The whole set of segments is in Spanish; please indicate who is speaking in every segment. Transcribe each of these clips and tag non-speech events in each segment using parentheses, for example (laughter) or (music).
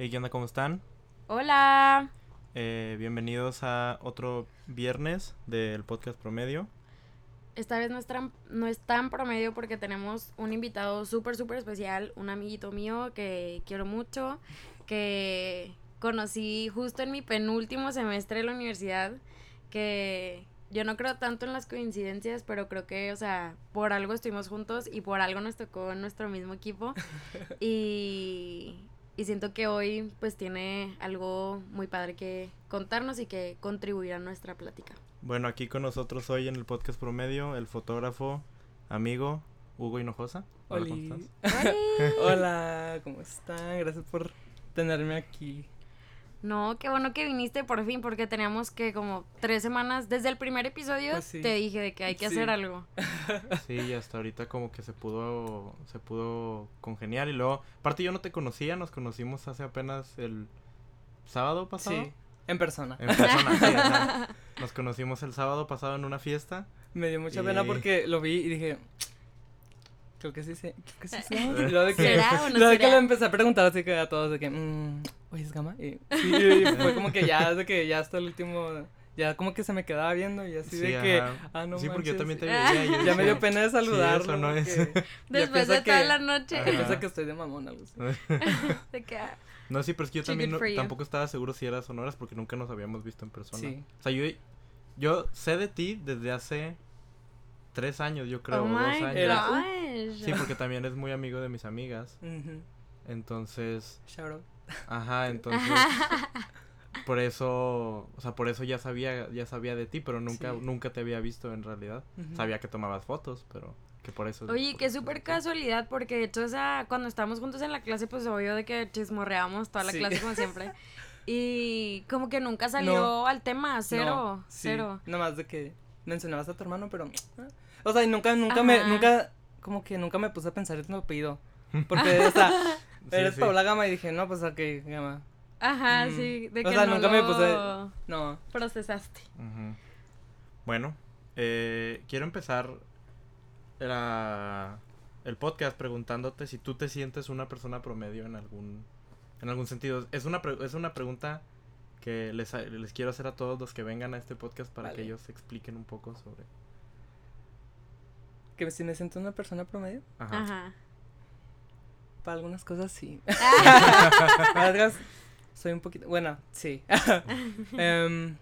Speaker 1: Hey, ¿qué onda? ¿Cómo están?
Speaker 2: Hola.
Speaker 1: Eh, bienvenidos a otro viernes del podcast promedio.
Speaker 2: Esta vez no es, tan, no es tan promedio porque tenemos un invitado súper, súper especial, un amiguito mío que quiero mucho, que conocí justo en mi penúltimo semestre de la universidad, que yo no creo tanto en las coincidencias, pero creo que, o sea, por algo estuvimos juntos y por algo nos tocó en nuestro mismo equipo. (laughs) y, y siento que hoy pues tiene algo muy padre que contarnos y que contribuir a nuestra plática.
Speaker 1: Bueno, aquí con nosotros hoy en el podcast promedio el fotógrafo, amigo Hugo Hinojosa.
Speaker 3: Hola, ¿cómo estás? (laughs) Hola, ¿cómo están? Gracias por tenerme aquí.
Speaker 2: No, qué bueno que viniste por fin, porque teníamos que como tres semanas, desde el primer episodio
Speaker 3: Pues sí.
Speaker 2: te dije de que hay que
Speaker 3: Sí.
Speaker 2: hacer algo. (laughs)
Speaker 1: Sí, y hasta ahorita como que se pudo se pudo congeniar y luego, aparte yo no te conocía, nos conocimos hace apenas el sábado pasado.
Speaker 3: Sí, en persona.
Speaker 1: En persona, sí, (laughs) nos conocimos el sábado pasado en una fiesta.
Speaker 3: Me dio mucha
Speaker 1: Y-
Speaker 3: pena porque lo vi y dije, creo que sí, sí creo que sí. (laughs) luego de que,
Speaker 2: ¿Será o no
Speaker 3: luego de que le empecé a preguntar así que a todos de que, mmm, oye, es gama. Y, sí, y fue como que ya, de que ya hasta el último, ya como que se me quedaba viendo y así
Speaker 1: Sí,
Speaker 3: de que,
Speaker 1: ajá.
Speaker 3: ah, no
Speaker 1: sí, porque yo
Speaker 3: manches.
Speaker 1: también te (laughs) veía. y yo
Speaker 3: Ya me dio pena de saludarlo.
Speaker 1: eso no es. (laughs)
Speaker 2: Después de toda
Speaker 3: que-
Speaker 2: la noche.
Speaker 3: Piensa que estoy de mamón, algo así. (laughs)
Speaker 2: de que, ah,
Speaker 1: No, sí, pero es que yo
Speaker 2: Too
Speaker 1: también no- tampoco estaba seguro si eras sonoras porque nunca nos habíamos visto en persona.
Speaker 3: Sí.
Speaker 1: O sea, yo, yo sé de ti desde hace tres años, yo creo,
Speaker 2: oh
Speaker 1: o dos
Speaker 2: my
Speaker 1: años.
Speaker 2: Gosh.
Speaker 1: Sí, porque también es muy amigo de mis amigas. Entonces,
Speaker 3: Shout out.
Speaker 1: Ajá, (laughs) entonces por eso, o sea, por eso ya sabía, ya sabía de ti, pero nunca,
Speaker 3: Sí.
Speaker 1: nunca te había visto en realidad. Sabía que tomabas fotos, pero que por eso.
Speaker 2: Oye, qué súper casualidad, porque de hecho esa, cuando estábamos juntos en la clase, pues obvio de que chismorreábamos toda la
Speaker 3: Sí.
Speaker 2: clase como siempre. (laughs) Y como que nunca salió
Speaker 3: No.
Speaker 2: al tema, cero,
Speaker 3: No, sí,
Speaker 2: cero.
Speaker 3: Nomás de que mencionabas a tu hermano, pero. O sea, y nunca, nunca me. Nunca. Como que nunca me puse a pensar en tu apellido. Porque, o sea, (laughs)
Speaker 1: Sí,
Speaker 3: eres
Speaker 1: sí.
Speaker 3: Paula Gama y dije, no, pues ok, Gama.
Speaker 2: Ajá,
Speaker 3: Mm.
Speaker 2: sí, de
Speaker 3: O
Speaker 2: que
Speaker 3: sea,
Speaker 2: no
Speaker 3: nunca me puse- No.
Speaker 2: procesaste.
Speaker 1: Bueno, eh, quiero empezar la- el podcast preguntándote si tú te sientes una persona promedio en algún en algún sentido. Es una pre- es una pregunta que les, ha- les quiero hacer a todos los que vengan a este podcast para que ellos expliquen un poco sobre.
Speaker 3: Que si me siento una persona promedio.
Speaker 1: Ajá.
Speaker 2: Ajá.
Speaker 3: Para algunas cosas sí.
Speaker 2: Ah, (laughs)
Speaker 3: Para otras soy un poquito. Bueno, sí. (laughs) Em,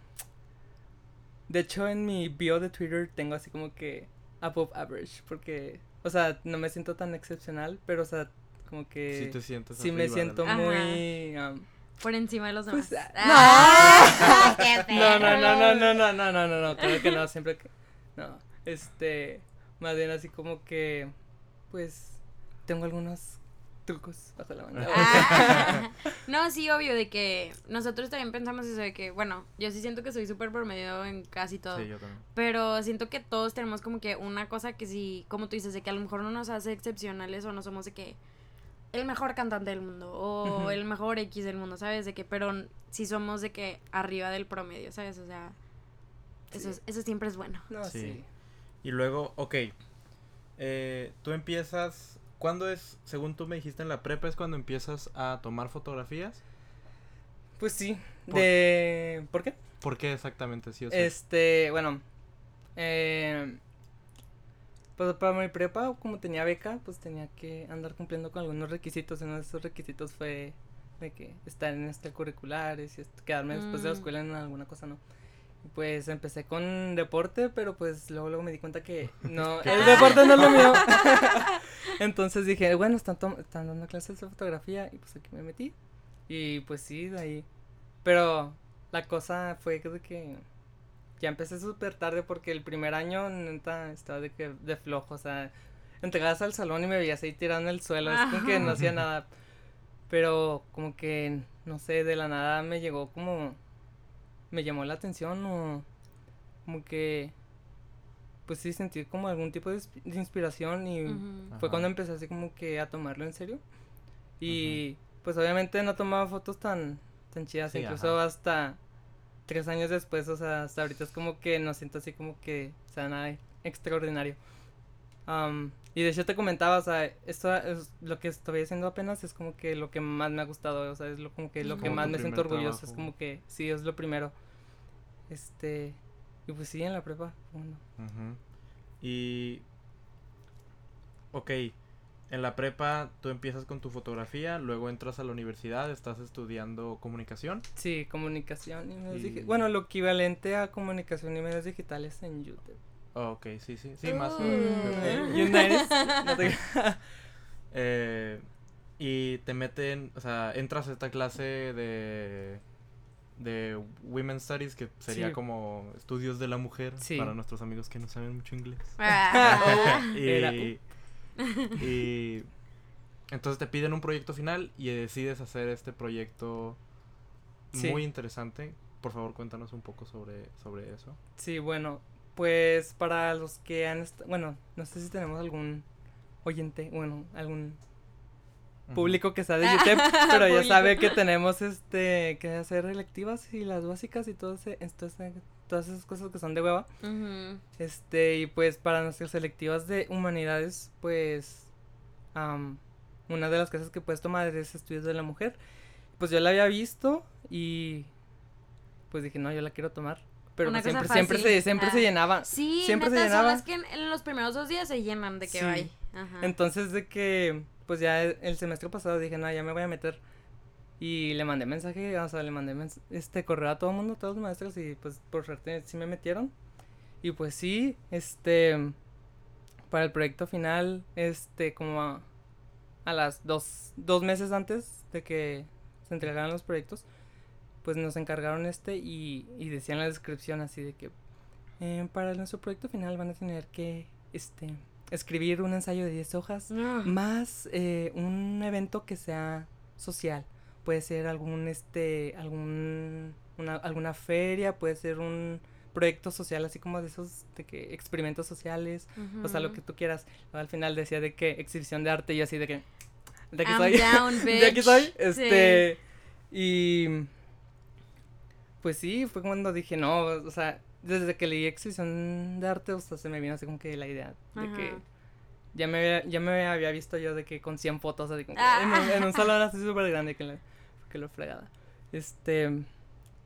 Speaker 3: de hecho, en mi bio de Twitter tengo así como que above average. Porque, o sea, no me siento tan excepcional, pero, o sea, como que.
Speaker 1: Si te sientes
Speaker 3: sí me
Speaker 1: arriba
Speaker 3: siento muy. um,
Speaker 2: Por encima de los demás.
Speaker 3: Pues,
Speaker 2: Ah, qué (laughs)
Speaker 3: no, no, no, no, no, no, no, no, no, no, claro que no, siempre que. No, este. Más bien así como que. Pues. Tengo algunos trucos bajo la manga.
Speaker 2: Ah. (laughs) no, sí, obvio, de que nosotros también pensamos eso de que, bueno, yo sí siento que soy súper promedio en casi todo.
Speaker 1: Sí, yo también.
Speaker 2: Pero siento que todos tenemos como que una cosa que sí, como tú dices, de que a lo mejor no nos hace excepcionales o no somos de que el mejor cantante del mundo o el mejor X del mundo, ¿sabes? De que, pero sí somos de que arriba del promedio, ¿sabes? O sea, eso, es- eso siempre es bueno.
Speaker 3: No,
Speaker 1: Sí.
Speaker 3: sí.
Speaker 1: Y luego, ok. eh, tú empiezas. ¿Cuándo es, según tú me dijiste en la prepa, es cuando empiezas a tomar fotografías?
Speaker 3: Pues sí.
Speaker 1: Por-
Speaker 3: De. ¿Por qué?
Speaker 1: ¿Por qué exactamente? Sí, o sea,
Speaker 3: Este, bueno, eh, pues para mi prepa, como tenía beca, pues tenía que andar cumpliendo con algunos requisitos. Uno de esos requisitos fue de que estar en extracurriculares y est- quedarme después de la
Speaker 2: Mm.
Speaker 3: escuela en alguna cosa, ¿no? Pues empecé con deporte, pero pues luego, luego me di cuenta que (laughs) no, el deporte no es lo mío. (laughs) (laughs) Entonces dije, bueno, están, están dando clases de fotografía y pues aquí me metí. Y pues sí, de ahí. Pero la cosa fue que, de que ya empecé súper tarde porque el primer año neta estaba de que de flojo, o sea, entregabas al salón y me veías ahí tirado en el suelo, es como que no hacía nada. Pero como que, no sé, de la nada me llegó como, me llamó la atención o como que, pues sí, sentí como algún tipo de, inspi- de inspiración y fue
Speaker 1: Ajá.
Speaker 3: cuando empecé así como que a tomarlo en serio. Y pues obviamente no tomaba fotos tan, tan chidas,
Speaker 1: Sí,
Speaker 3: incluso
Speaker 1: ajá.
Speaker 3: hasta tres años después, o sea, hasta ahorita es como que no siento así como que sea nada extraordinario. Am, y de hecho te comentaba, o sea, esto es lo que estoy haciendo apenas es como que lo que más me ha gustado, o sea, es lo, como que lo que más me siento orgulloso, es como que sí, es lo primero. Este, y pues sí, en la prepa, bueno.
Speaker 1: Ujú. Y. Ok. En la prepa tú empiezas con tu fotografía, luego entras a la universidad, estás estudiando comunicación.
Speaker 3: Sí, comunicación y medios
Speaker 1: Y-
Speaker 3: digi- Bueno, lo equivalente a comunicación y medios digitales en YouTube.
Speaker 1: Oh, ok, sí, sí, sí, más.
Speaker 2: Uh.
Speaker 3: Eh,
Speaker 2: Mm. (laughs)
Speaker 3: Te- (laughs)
Speaker 1: Eh, y te meten, o sea, entras a esta clase de de Women's Studies, que sería
Speaker 3: Sí.
Speaker 1: como estudios de la mujer
Speaker 3: Sí.
Speaker 1: para nuestros amigos que no saben mucho inglés.
Speaker 2: Ah. (laughs)
Speaker 3: Era,
Speaker 1: y, y entonces te piden un proyecto final y decides hacer este proyecto
Speaker 3: Sí.
Speaker 1: muy interesante. Por favor, cuéntanos un poco sobre, sobre eso.
Speaker 3: Sí, bueno, pues para los que han estado, bueno, no sé si tenemos algún oyente, bueno, algún público que sea de (laughs) YouTube, pero ya sabe que tenemos este que hacer electivas y las básicas y todo ese, esto- ese- todas esas cosas que son de hueva. Este, y pues para nuestras selectivas de humanidades, pues am, una de las cosas que puedes tomar es estudios de la mujer. Pues yo la había visto y pues dije, no, yo la quiero tomar. Pero
Speaker 2: Una
Speaker 3: pues
Speaker 2: cosa
Speaker 3: siempre, siempre se, siempre se
Speaker 2: Ah.
Speaker 3: llenaba.
Speaker 2: Sí,
Speaker 3: Siempre se
Speaker 2: neta, son
Speaker 3: llenaba.
Speaker 2: las que en, en los primeros dos días se llenan de que
Speaker 3: Sí.
Speaker 2: Ajá.
Speaker 3: Entonces de que, pues ya el el semestre pasado dije, no, ya me voy a meter. Y le mandé mensaje, o sea, le mandé este correo a todo el mundo, a todos los maestros, y pues por suerte sí me metieron. Y pues sí, este, para el proyecto final, este, como a, a las dos, dos meses antes de que se entregaran los proyectos, pues nos encargaron este y, y decía en la descripción así de que eh, para nuestro proyecto final van a tener que, este, escribir un ensayo de 10 hojas
Speaker 2: Ah.
Speaker 3: más eh, un evento que sea social. Puede ser algún, este, algún, una, alguna feria, puede ser un proyecto social, así como de esos, de que experimentos sociales, o sea, lo que tú quieras. Al final decía de que exhibición de arte y así de que, de aquí
Speaker 2: I'm
Speaker 3: soy, (laughs)
Speaker 2: down,
Speaker 3: de aquí soy,
Speaker 2: Sí.
Speaker 3: este, y, pues sí, fue cuando dije, no, o sea, desde que leí exhibición de arte, o sea, se me vino así como que la idea de que ya me, había, ya me había visto yo de que con 100 fotos, así como
Speaker 2: Ah.
Speaker 3: en, un, en un (laughs) salón así súper grande que, la- que lo fregada. Este,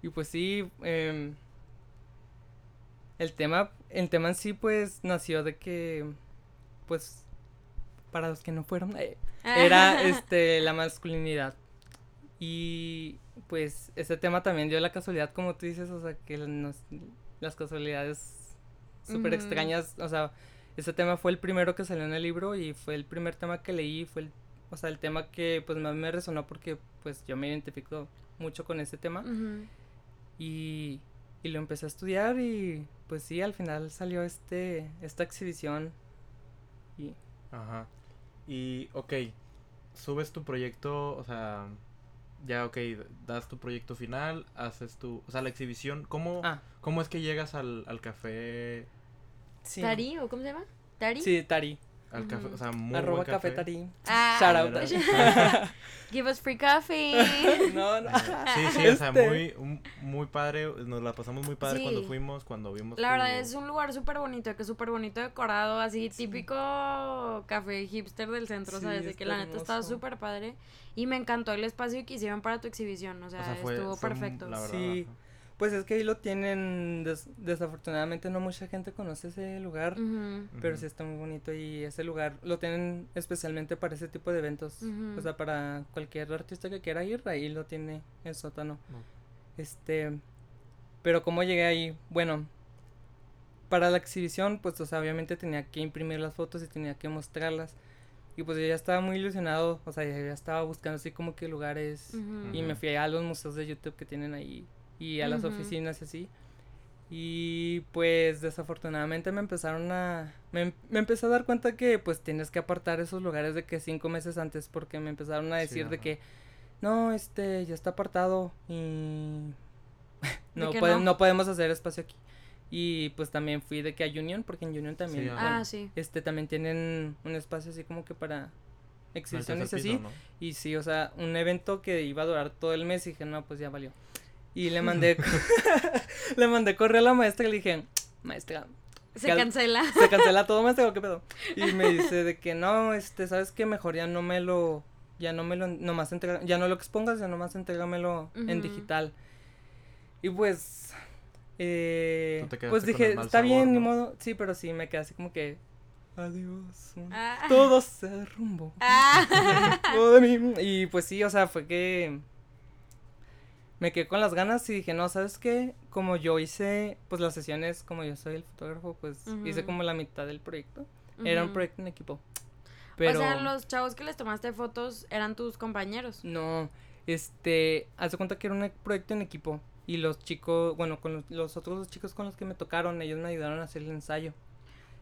Speaker 3: y pues sí, em, el tema, el tema en sí pues nació de que, pues, para los que no fueron, eh, era (laughs) este la masculinidad. Y pues ese tema también dio la casualidad, como tú dices, o sea, que nos- las casualidades súper extrañas, o sea, ese tema fue el primero que salió en el libro y fue el primer tema que leí, fue el, o sea, el tema que pues más me resonó porque pues yo me identifico mucho con ese tema. Y, y lo empecé a estudiar y pues sí, al final salió este, esta exhibición y
Speaker 1: Ajá. Y, ok, subes tu proyecto, o sea, ya, ok, das tu proyecto final, haces tu, o sea, la exhibición, ¿cómo,
Speaker 3: ah,
Speaker 1: cómo es que llegas al, al café,
Speaker 3: sí.
Speaker 2: ¿Tari o cómo se llama? ¿Tari?
Speaker 3: Sí, Tari.
Speaker 1: Al café, o sea, muy
Speaker 3: Arroba
Speaker 1: buen
Speaker 3: café? Tari.
Speaker 2: Ah,
Speaker 3: Shout out. (laughs)
Speaker 2: Give us free coffee. (laughs)
Speaker 3: no, no.
Speaker 1: Sí, sí, o sea,
Speaker 3: Este.
Speaker 1: muy, muy padre, nos la pasamos muy padre cuando fuimos, cuando vimos
Speaker 2: La verdad es un lugar súper bonito, que es súper bonito decorado, así típico café hipster del centro,
Speaker 3: Sí,
Speaker 2: ¿sabes? De que la neta estaba súper padre. Y me encantó el espacio que hicieron para tu exhibición, o sea,
Speaker 1: o sea, fue,
Speaker 2: estuvo
Speaker 1: fue
Speaker 2: perfecto.
Speaker 1: la verdad,
Speaker 3: Sí. Pues es que ahí lo tienen, des- desafortunadamente no mucha gente conoce ese lugar, pero sí está muy bonito y ese lugar lo tienen especialmente para ese tipo de eventos, o sea, para cualquier artista que quiera ir, ahí lo tiene el sótano.
Speaker 1: No.
Speaker 3: Este, pero cómo llegué ahí, bueno, para la exhibición, pues, o sea, obviamente tenía que imprimir las fotos y tenía que mostrarlas. Y pues yo ya estaba muy ilusionado, o sea, ya estaba buscando así como que lugares y me fui a los museos de YouTube que tienen ahí y a las oficinas y así. Y pues desafortunadamente me empezaron a... Me, me empecé a dar cuenta que pues tienes que apartar esos lugares de que cinco meses antes porque me empezaron a
Speaker 1: Sí,
Speaker 3: decir de que no, este, ya está apartado y (laughs) no,
Speaker 2: que
Speaker 3: pode-
Speaker 2: no?
Speaker 3: no podemos hacer espacio aquí. Y pues también fui de que a Union, porque en Union también,
Speaker 1: Sí, ajá.
Speaker 3: bueno,
Speaker 2: Ah, sí.
Speaker 3: este, también tienen un espacio así como que para exhibiciones así. Y sí, o sea, un evento que iba a durar todo el mes y dije, no, pues ya valió. Y le mandé, (laughs) (laughs) le mandé correo a la maestra y le dije, maestra,
Speaker 2: Se
Speaker 3: que
Speaker 2: cancela.
Speaker 3: se cancela todo, digo, ¿qué pedo? Y me (laughs) dice de que no, este, ¿sabes qué? Mejor ya no me lo, ya no me lo, nomás entrega, ya no lo expongas, ya nomás entrégamelo en
Speaker 2: Ujú.
Speaker 3: digital. Y pues, eh,
Speaker 1: te quedaste
Speaker 3: pues dije, está
Speaker 1: sabor,
Speaker 3: bien, ni
Speaker 1: ¿no?
Speaker 3: modo, sí, pero sí, me quedé así como que, adiós,
Speaker 2: Ah.
Speaker 3: todo se derrumbó.
Speaker 2: Ah.
Speaker 3: todo de mí. Y pues sí, o sea, fue que me quedé con las ganas y dije, no, ¿sabes qué? Como yo hice, pues las sesiones, como yo soy el fotógrafo, pues hice como la mitad del proyecto. Era un proyecto en equipo. Pero
Speaker 2: O sea, los chavos que les tomaste fotos eran tus compañeros.
Speaker 3: no, este, haz de cuenta que era un e- proyecto en equipo. Y los chicos, bueno, con los, los otros dos chicos con los que me tocaron, ellos me ayudaron a hacer el ensayo.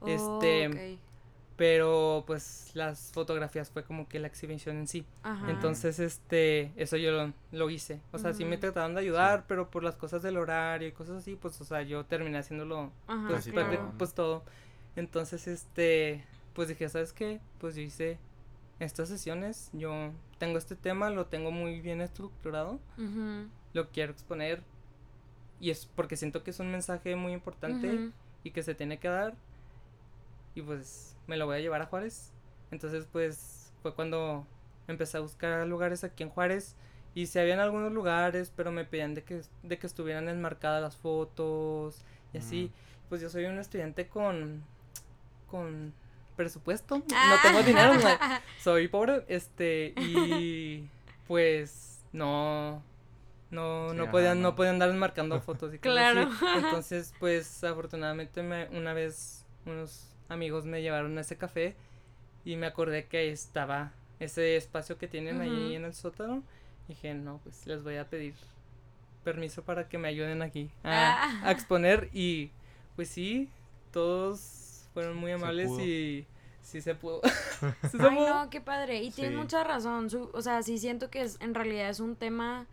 Speaker 3: Este,
Speaker 2: Ok.
Speaker 3: Pero pues las fotografías fue como que la exhibición en sí.
Speaker 2: Ajá.
Speaker 3: Entonces, este, eso yo lo, lo hice. O sea, sí me trataron de ayudar, pero por las cosas del horario y cosas así, pues, o sea, yo terminé haciéndolo,
Speaker 2: Ajá,
Speaker 3: pues,
Speaker 2: claro.
Speaker 3: pues todo. Entonces, este, pues dije, ¿sabes qué? Pues yo hice estas sesiones, yo tengo este tema, lo tengo muy bien estructurado, lo quiero exponer y es porque siento que es un mensaje muy importante y que se tiene que dar y pues me lo voy a llevar a Juárez. Entonces pues fue cuando empecé a buscar lugares aquí en Juárez y si habían algunos lugares, pero me pedían de que, de que estuvieran enmarcadas las fotos y así. Pues yo soy un estudiante con, con presupuesto, no tengo dinero, (laughs) no-
Speaker 2: Ah.
Speaker 3: soy pobre, este, y pues no, no,
Speaker 1: Sí,
Speaker 3: no podían, no
Speaker 1: no.
Speaker 3: podían andar marcando fotos y cosas (laughs)
Speaker 2: Claro.
Speaker 3: así. Entonces, pues afortunadamente me, una vez unos amigos me llevaron a ese café y me acordé que ahí estaba ese espacio que tienen ahí
Speaker 2: Ujú.
Speaker 3: en el sótano. Y dije, no, pues les voy a pedir permiso para que me ayuden aquí a,
Speaker 2: Ah.
Speaker 3: a exponer y pues sí, todos fueron muy amables y sí se pudo. (laughs) Sí se
Speaker 2: Ay,
Speaker 3: pudo.
Speaker 2: no, qué padre. Y tienes
Speaker 1: Sí.
Speaker 2: mucha razón. su- o sea, sí siento que es, en realidad es un tema.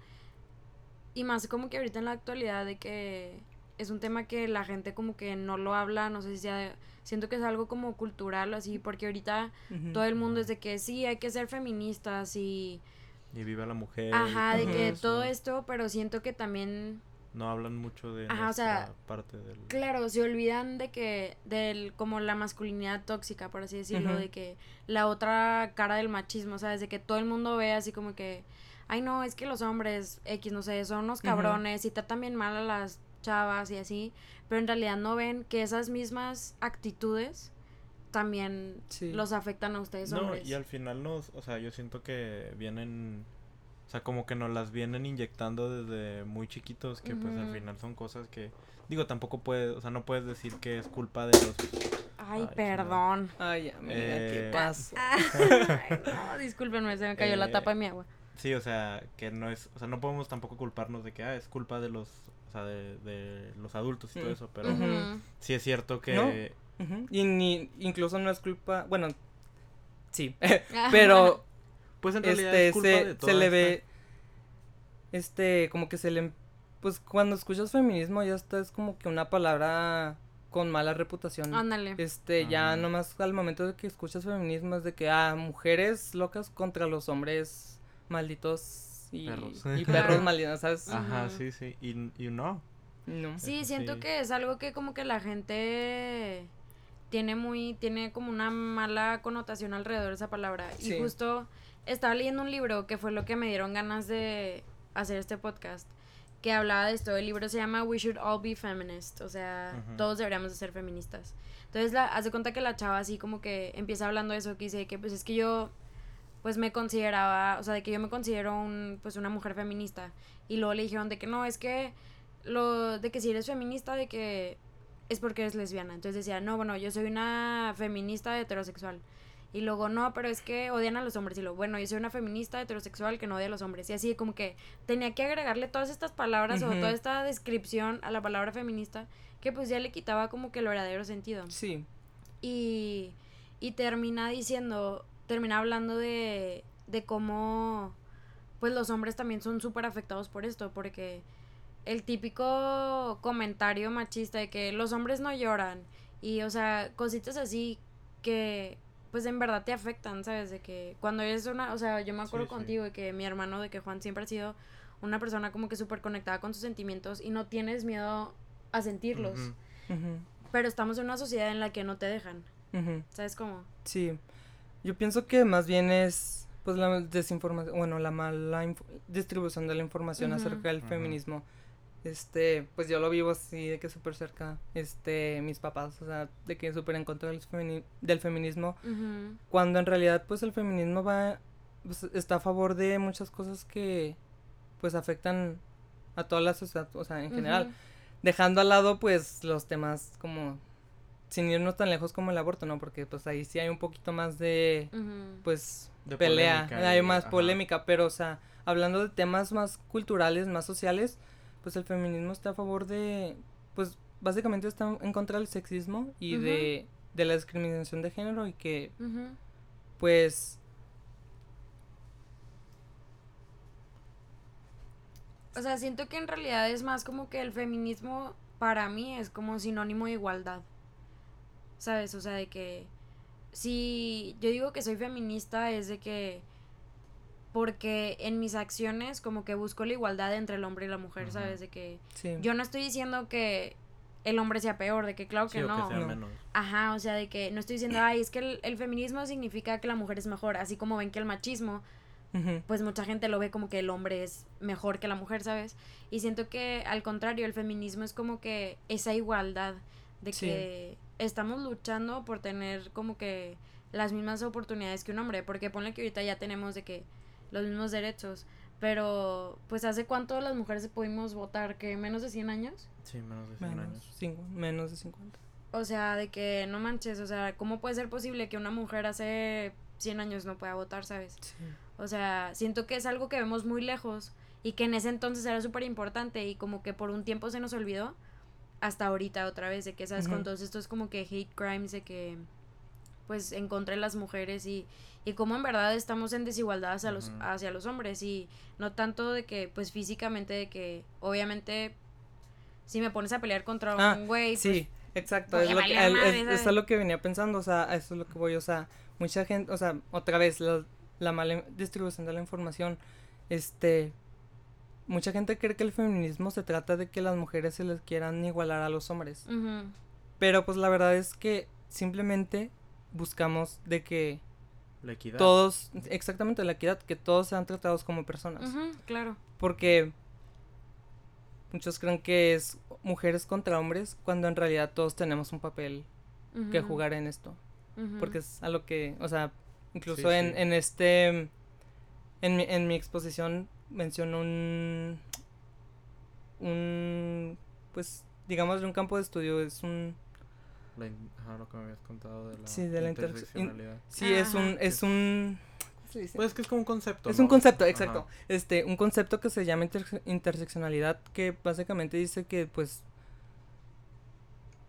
Speaker 2: Y más como que ahorita en la actualidad de que es un tema que la gente como que no lo habla. No sé si sea. Siento que es algo como cultural o así. Porque ahorita todo el mundo es de que sí, hay que ser feministas y.
Speaker 1: Y viva la mujer. y
Speaker 2: Ajá, de que
Speaker 1: eso.
Speaker 2: todo esto. Pero siento que también.
Speaker 1: No hablan mucho de
Speaker 2: Ajá, o sea,
Speaker 1: nuestra parte del...
Speaker 2: Claro, se olvidan de que, del, como la masculinidad tóxica, por así decirlo, de que la otra cara del machismo, ¿sabes? De que todo el mundo ve así como que, ay no, es que los hombres X, no sé, son unos cabrones y tratan bien mal a las chavas y así, pero en realidad no ven que esas mismas actitudes también
Speaker 3: Sí.
Speaker 2: los afectan a ustedes
Speaker 1: No,
Speaker 2: hombres.
Speaker 1: y al final nos, o sea, yo siento que vienen, o sea, como que nos las vienen inyectando desde muy chiquitos, que pues al final son cosas que, digo, tampoco puedes, o sea, no puedes decir que es culpa de los...
Speaker 2: Ay,
Speaker 1: Ay,
Speaker 2: perdón.
Speaker 3: Ay, amiga, ¿qué
Speaker 1: Eh,
Speaker 3: pasó? (laughs)
Speaker 2: Ay, no, discúlpenme, se me cayó la
Speaker 1: Eh,
Speaker 2: tapa de mi agua.
Speaker 1: Sí, o sea, que no es, o sea, no podemos tampoco culparnos de que, ah, es culpa de los, sea, de, de los adultos y todo
Speaker 3: Mm.
Speaker 1: eso, pero.
Speaker 3: Ujú.
Speaker 1: sí es cierto que...
Speaker 3: No. Y ni, incluso no es culpa, bueno, sí, (laughs) pero (laughs)
Speaker 1: Pues en realidad
Speaker 3: este
Speaker 1: es culpa
Speaker 3: se,
Speaker 1: de
Speaker 3: se
Speaker 1: toda
Speaker 3: le
Speaker 1: esta-
Speaker 3: ve, este, como que se le, pues cuando escuchas feminismo ya está, es como que una palabra con mala reputación.
Speaker 2: Ándale.
Speaker 3: Este, ya
Speaker 1: Ajá.
Speaker 3: nomás al momento de que escuchas feminismo es de que, ah, mujeres locas contra los hombres malditos y
Speaker 1: Perros.
Speaker 3: y (laughs) perros.
Speaker 1: Ajá, sí, sí, y, y no.
Speaker 3: No.
Speaker 2: Sí,
Speaker 1: Eso
Speaker 2: siento
Speaker 1: sí.
Speaker 2: que es algo que como que la gente tiene muy, tiene como una mala connotación alrededor de esa palabra.
Speaker 3: Sí.
Speaker 2: Y justo estaba leyendo un libro que fue lo que me dieron ganas de hacer este podcast, que hablaba de esto. El libro se llama We Should All Be Feminist, o sea, todos deberíamos de ser feministas. Entonces, la, haz de cuenta que la chava así como que empieza hablando de eso, que dice que pues es que yo pues me consideraba, o sea, de que yo me considero un, pues una mujer feminista. Y luego le dijeron de que no, es que lo de que si eres feminista, de que es porque eres lesbiana. Entonces decía, no, bueno, yo soy una feminista heterosexual. Y luego, no, pero es que odian a los hombres. Y luego, bueno, yo soy una feminista heterosexual que no odia a los hombres. Y así como que tenía que agregarle todas estas palabras o toda esta descripción a la palabra feminista que pues ya le quitaba como que el verdadero sentido
Speaker 3: Sí.
Speaker 2: y, y termina diciendo, termina hablando de, de cómo pues los hombres también son súper afectados por esto, porque el típico comentario machista de que los hombres no lloran y o sea, cositas así que pues en verdad te afectan, ¿sabes? De que cuando eres una, o sea, yo me acuerdo
Speaker 1: Sí, sí.
Speaker 2: contigo de que mi hermano, de que Juan siempre ha sido una persona como que súper conectada con sus sentimientos y no tienes miedo a sentirlos. Pero estamos en una sociedad en la que no te dejan. ¿Sabes cómo?
Speaker 3: Sí, yo pienso que más bien es pues la desinformación, bueno, la mala inf- distribución de la información acerca del feminismo. Este, pues yo lo vivo así de que súper cerca, este, mis papás, o sea, de que súper en contra del, femini- del feminismo, cuando en realidad pues el feminismo va, pues, está a favor de muchas cosas que pues afectan a toda la sociedad, o sea, en general, dejando al lado pues los temas como sin irnos tan lejos como el aborto, ¿no? Porque pues ahí sí hay un poquito más de pues
Speaker 1: De
Speaker 3: pelea,
Speaker 1: polémica
Speaker 3: hay más
Speaker 1: ajá.
Speaker 3: polémica, pero o sea, hablando de temas más culturales, más sociales, pues el feminismo está a favor de pues básicamente está en contra del sexismo y de de la discriminación de género y que pues
Speaker 2: O sea, siento que en realidad es más como que el feminismo para mí es como sinónimo de igualdad. ¿Sabes? O sea, de que si yo digo que soy feminista es de que porque en mis acciones como que busco la igualdad entre el hombre y la mujer. ¿sabes? De que
Speaker 3: sí.
Speaker 2: yo no estoy diciendo que el hombre sea peor, de que claro
Speaker 1: Sí,
Speaker 2: que
Speaker 1: o
Speaker 2: no.
Speaker 1: que sea
Speaker 3: No.
Speaker 1: menos.
Speaker 2: Ajá, o sea, de que no estoy diciendo, ay, es que el, el feminismo significa que la mujer es mejor, así como ven que el machismo pues mucha gente lo ve como que el hombre es mejor que la mujer, ¿sabes? Y siento que al contrario, el feminismo es como que esa igualdad de
Speaker 3: Sí.
Speaker 2: que estamos luchando por tener como que las mismas oportunidades que un hombre, porque ponle que ahorita ya tenemos de que los mismos derechos, pero pues hace cuánto las mujeres pudimos votar, que menos de 100 años?
Speaker 1: Sí, menos de 100
Speaker 3: menos,
Speaker 1: años.
Speaker 3: cinco- menos de 50.
Speaker 2: O sea, de que no manches, o sea, ¿cómo puede ser posible que una mujer hace 100 años no pueda votar, ¿sabes?
Speaker 3: Sí.
Speaker 2: O sea, siento que es algo que vemos muy lejos y que en ese entonces era súper importante y como que por un tiempo se nos olvidó hasta ahorita otra vez de que, ¿sabes? Con
Speaker 3: Ujú.
Speaker 2: todos estos como que hate crimes de que pues en contra de las mujeres y, y como en verdad estamos en desigualdad hacia los, hacia los hombres y no tanto de que pues físicamente de que obviamente si me pones a pelear contra
Speaker 3: Ah,
Speaker 2: un güey,
Speaker 3: Sí, exacto,
Speaker 2: pues,
Speaker 3: es lo que,
Speaker 2: vale
Speaker 3: el-
Speaker 2: madre,
Speaker 3: es, es
Speaker 2: ¿sabes?
Speaker 3: a lo que venía pensando, o sea, a eso es lo que voy, o sea, mucha gente, o sea, otra vez, la, la mala distribución de la información, este, mucha gente cree que el feminismo se trata de que las mujeres se les quieran igualar a los hombres, pero pues la verdad es que simplemente buscamos de que
Speaker 1: La equidad.
Speaker 3: todos, exactamente la equidad, que todos sean tratados como personas,
Speaker 2: claro.
Speaker 3: porque muchos creen que es mujeres contra hombres, cuando en realidad todos tenemos un papel que jugar en esto. Porque es a lo que, o sea, incluso
Speaker 1: Sí,
Speaker 3: en,
Speaker 1: sí.
Speaker 3: en este, en mi, en mi exposición menciono un, un, pues, digamos, de un campo de estudio, es un,
Speaker 1: La in- ajá, lo que me habías contado de la,
Speaker 3: Sí, de la interse- in-
Speaker 1: interseccionalidad.
Speaker 3: sí, es un, es un, ¿cómo se dice?
Speaker 1: Pues es que es como un concepto.
Speaker 3: Es
Speaker 1: ¿no?
Speaker 3: un concepto,
Speaker 1: Ajá.
Speaker 3: exacto. Este, un concepto que se llama interse- interseccionalidad, que básicamente dice que, pues,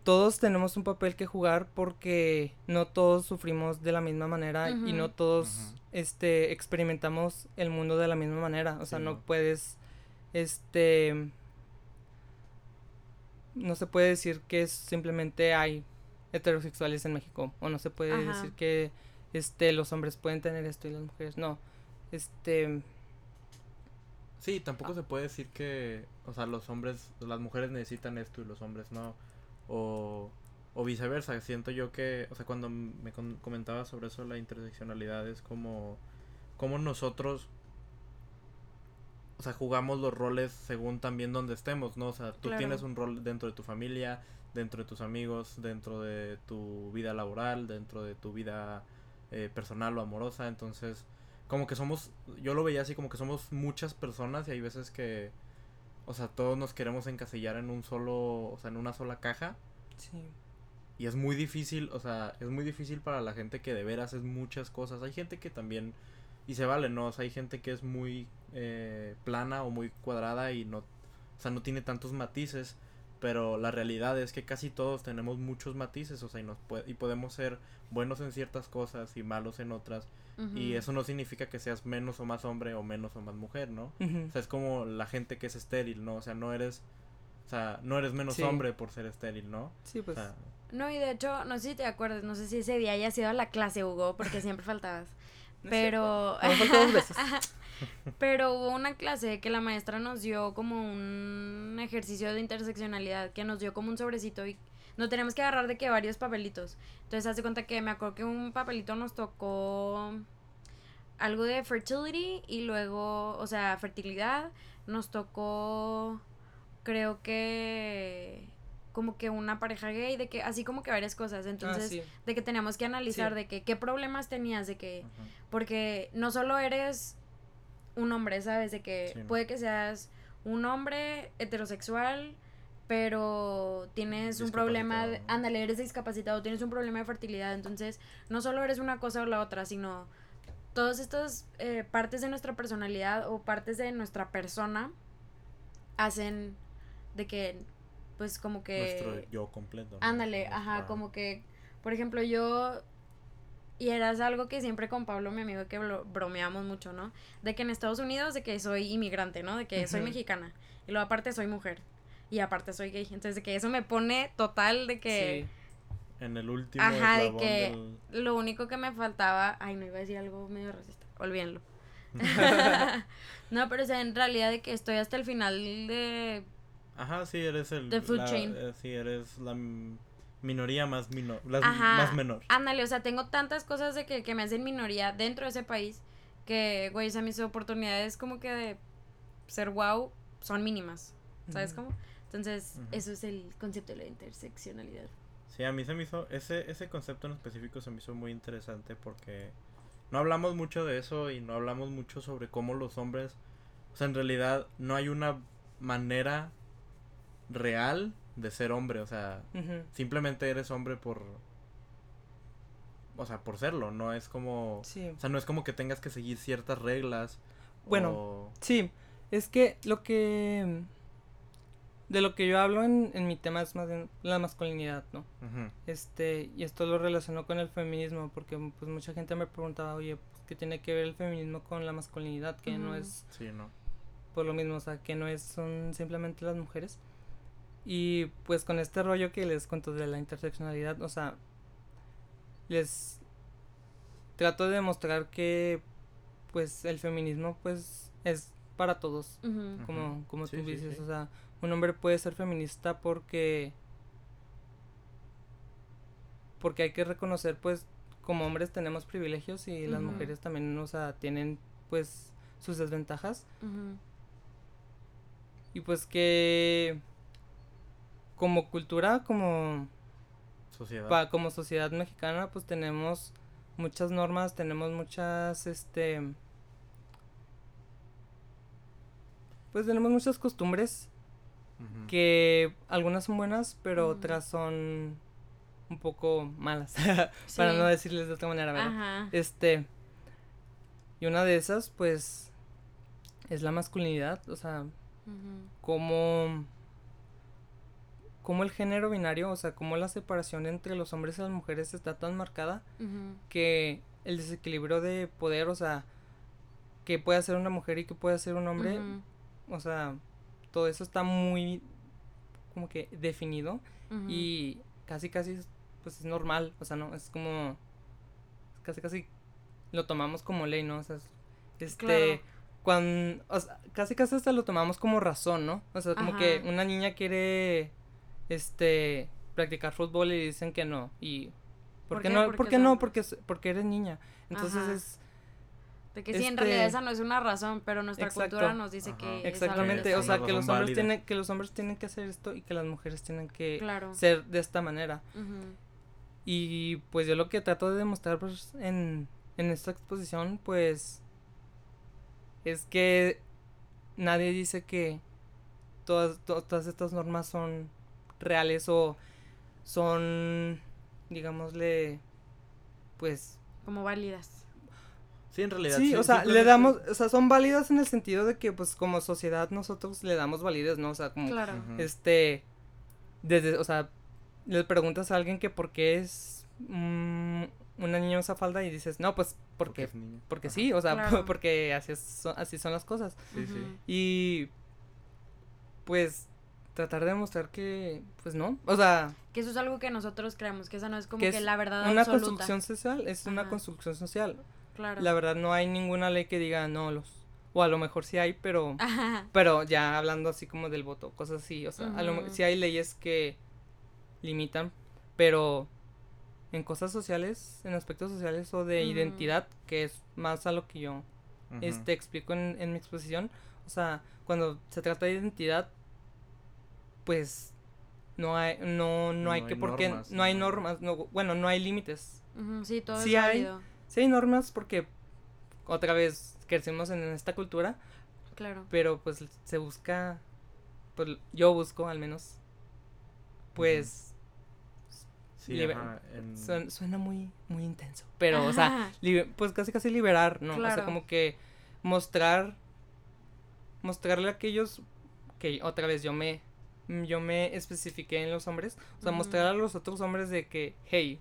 Speaker 3: todos tenemos un papel que jugar porque no todos sufrimos de la misma manera y no todos, este, experimentamos el mundo de la misma manera. O sea,
Speaker 1: Sí,
Speaker 3: no
Speaker 1: no.
Speaker 3: puedes, este, no se puede decir que simplemente hay heterosexuales en México o no se puede
Speaker 2: Ajá.
Speaker 3: decir que, este, los hombres pueden tener esto y las mujeres no. Este,
Speaker 1: Sí, tampoco se puede decir que, o sea, los hombres, las mujeres necesitan esto y los hombres no. O, o viceversa. Siento yo que, o sea, cuando me comentaba sobre eso, la interseccionalidad es como, como nosotros, o sea, jugamos los roles según también donde estemos, ¿no? O sea, tú
Speaker 2: Claro.
Speaker 1: tienes un rol dentro de tu familia, dentro de tus amigos, dentro de tu vida laboral, dentro de tu vida eh, personal o amorosa, entonces como que somos, yo lo veía así como que somos muchas personas y hay veces que, o sea, todos nos queremos encasillar en un solo, o sea, en una sola caja
Speaker 3: sí.
Speaker 1: y es muy difícil, o sea, es muy difícil para la gente que de veras es muchas cosas. Hay gente que también, y se vale, ¿no? O sea, hay gente que es muy eh, plana o muy cuadrada y no, o sea, no tiene tantos matices, pero la realidad es que casi todos tenemos muchos matices, o sea, y, nos pue- y podemos ser buenos en ciertas cosas y malos en otras. Y eso no significa que seas menos o más hombre o menos o más mujer, ¿no? O sea, es como la gente que es estéril, ¿no? O sea, no eres, o sea, no eres menos
Speaker 3: Sí.
Speaker 1: hombre por ser estéril, ¿no?
Speaker 3: Sí, pues.
Speaker 1: o sea,
Speaker 2: No, y de hecho, no sé si te acuerdas, no sé si ese día hayas ido a la clase, Hugo, porque siempre (laughs) faltabas.
Speaker 3: no
Speaker 2: Pero,
Speaker 3: cierto. (laughs) Me faltó dos veces.
Speaker 2: pero hubo una clase que la maestra nos dio como un ejercicio de interseccionalidad, que nos dio como un sobrecito y no tenemos que agarrar de que varios papelitos. Entonces, hace cuenta que me acuerdo que un papelito nos tocó algo de fertility y luego, o sea, fertilidad, nos tocó, creo que como que una pareja gay, de que así como que varias cosas, entonces
Speaker 3: Ah, sí.
Speaker 2: de que teníamos que analizar
Speaker 3: Sí.
Speaker 2: de que qué problemas tenías, de que porque no solo eres un hombre, ¿sabes? De que
Speaker 1: Sí,
Speaker 2: puede que seas un hombre heterosexual, pero tienes un problema, de, ándale, eres discapacitado, tienes un problema de fertilidad, entonces no solo eres una cosa o la otra, sino todas estas eh, partes de nuestra personalidad o partes de nuestra persona hacen de que, pues como que...
Speaker 1: Nuestro yo completo. ¿no?
Speaker 2: Ándale, ajá, como que, por ejemplo, yo, y era algo que siempre con Pablo, mi amigo, que bro- bromeamos mucho, ¿no? De que en Estados Unidos, de que soy inmigrante, ¿no? De que soy mexicana, y luego aparte soy mujer, y aparte soy gay, entonces de que eso me pone total de que
Speaker 1: En el último
Speaker 2: Ajá, de que-
Speaker 1: del-
Speaker 2: lo único que me faltaba, ay, no iba a decir algo medio racista, olvídenlo. (laughs) (laughs) no, pero o sea, en realidad de que estoy hasta el final de
Speaker 1: Ajá, sí, eres el...
Speaker 2: The food
Speaker 1: la-
Speaker 2: chain.
Speaker 1: eh, sí, eres la minoría más, mino- las-
Speaker 2: Ajá.
Speaker 1: más menor.
Speaker 2: Ándale, o sea, tengo tantas cosas de que, que me hacen minoría dentro de ese país que, güey, o sea, mis oportunidades como que de ser wow son mínimas, ¿sabes cómo? Entonces, eso es el concepto de la interseccionalidad.
Speaker 1: Sí, a mí se me hizo, ese, ese concepto en específico se me hizo muy interesante porque no hablamos mucho de eso y no hablamos mucho sobre cómo los hombres, o sea, en realidad no hay una manera real de ser hombre, o sea, simplemente eres hombre por, o sea, por serlo, no es como,
Speaker 3: Sí.
Speaker 1: o sea, no es como que tengas que seguir ciertas reglas.
Speaker 3: Bueno,
Speaker 1: o-
Speaker 3: Sí, es que lo que... De lo que yo hablo en, en mi tema es más bien la masculinidad, ¿no? Este, y esto lo relaciono con el feminismo, porque pues mucha gente me preguntaba, oye, pues, ¿qué tiene que ver el feminismo con la masculinidad? Que no es
Speaker 1: sí, no.
Speaker 3: por lo mismo, o sea, que no es, son simplemente las mujeres. Y pues con este rollo que les cuento de la interseccionalidad, o sea, les trato de demostrar que pues el feminismo pues es para todos, como, como
Speaker 1: Sí,
Speaker 3: tú
Speaker 1: sí,
Speaker 3: dices,
Speaker 1: sí.
Speaker 3: o sea, un hombre puede ser feminista porque porque hay que reconocer pues como hombres tenemos privilegios y las mujeres también, o sea, tienen pues sus desventajas. Y pues que como cultura, como
Speaker 1: Sociedad.
Speaker 3: pa- como sociedad mexicana, pues tenemos muchas normas, tenemos muchas este pues tenemos muchas costumbres Que algunas son buenas, pero otras son un poco malas, (laughs) para no decirles de otra manera, ¿verdad?
Speaker 2: Ajá.
Speaker 3: Este, y una de esas, pues, es la masculinidad, o sea,
Speaker 2: Ujú.
Speaker 3: como, como el género binario, o sea, como la separación entre los hombres y las mujeres está tan marcada que el desequilibrio de poder, o sea, que puede hacer una mujer y que puede hacer un hombre, o sea, todo eso está muy como que definido y casi casi es, pues es normal, o sea, no, es como casi casi lo tomamos como ley, ¿no? O sea, es- este
Speaker 2: Claro.
Speaker 3: cuando o sea, casi casi hasta lo tomamos como razón, ¿no? O sea, como que una niña quiere este practicar fútbol y dicen que no y ¿por,
Speaker 2: ¿Por
Speaker 3: qué
Speaker 2: qué?
Speaker 3: no? ¿Por qué no? Porque porque eres niña. Entonces
Speaker 2: Ajá.
Speaker 3: es
Speaker 2: De que sí, en
Speaker 3: este-
Speaker 2: realidad esa no es una razón, pero nuestra
Speaker 3: Exacto.
Speaker 2: cultura nos dice
Speaker 1: Ajá.
Speaker 2: que es algo
Speaker 3: exactamente, o
Speaker 1: es
Speaker 3: sea,
Speaker 1: una
Speaker 3: que los
Speaker 1: razón
Speaker 3: hombres
Speaker 1: válida.
Speaker 3: tienen que los hombres tienen que hacer esto y que las mujeres tienen que
Speaker 2: Claro.
Speaker 3: ser de esta manera. Y pues yo lo que trato de demostrar pues, en, en esta exposición, pues, es que nadie dice que todas, to- todas estas normas son reales o son, digámosle, pues...
Speaker 2: Como válidas.
Speaker 1: Sí, en realidad.
Speaker 3: Sí, o sea, le damos, o sea, son válidas en el sentido de que, pues, como sociedad nosotros le damos validez, ¿no? O sea, como,
Speaker 2: Claro.
Speaker 3: Este, desde, o sea, le preguntas a alguien que por qué es mm, una niña usa falda y dices, no, pues, porque,
Speaker 1: es niña.
Speaker 3: porque
Speaker 1: Ajá.
Speaker 3: sí, o sea, (laughs)
Speaker 2: Claro.
Speaker 3: porque así, es- son, así son las cosas.
Speaker 1: Sí, sí.
Speaker 3: Y, pues, tratar de demostrar que, pues, no, o sea,
Speaker 2: Que eso es algo que nosotros creemos, que esa no es como
Speaker 3: que
Speaker 2: que
Speaker 3: es
Speaker 2: la verdad
Speaker 3: una
Speaker 2: absoluta.
Speaker 3: construcción social, es una construcción social.
Speaker 2: Claro.
Speaker 3: La verdad no hay ninguna ley que diga no los, o a lo mejor sí hay, pero...
Speaker 2: Ajá.
Speaker 3: Pero ya hablando así como del voto, cosas así, o sea, a lo sí hay leyes que limitan, pero en cosas sociales, en aspectos sociales o de identidad, que es más a lo que yo
Speaker 1: Ujú.
Speaker 3: este explico en, en mi exposición, o sea, cuando se trata de identidad, pues no hay no no,
Speaker 1: No
Speaker 3: hay que
Speaker 1: hay
Speaker 3: porque
Speaker 1: normas,
Speaker 3: no hay
Speaker 1: no.
Speaker 3: normas, no, bueno, no hay límites.
Speaker 2: Sí, todo
Speaker 3: Sí
Speaker 2: es
Speaker 3: hay.
Speaker 2: válido.
Speaker 3: Sí hay normas porque otra vez crecimos en esta cultura,
Speaker 2: Claro.
Speaker 3: pero pues se busca pues yo busco al menos pues
Speaker 1: Sí, ajá, en-
Speaker 3: suena, suena muy muy intenso, pero o sea, pues casi casi liberar, ¿no? O sea, como que mostrar mostrarle a aquellos que otra vez yo me yo me especifiqué en los hombres, o sea, mostrar a los otros hombres de que hey,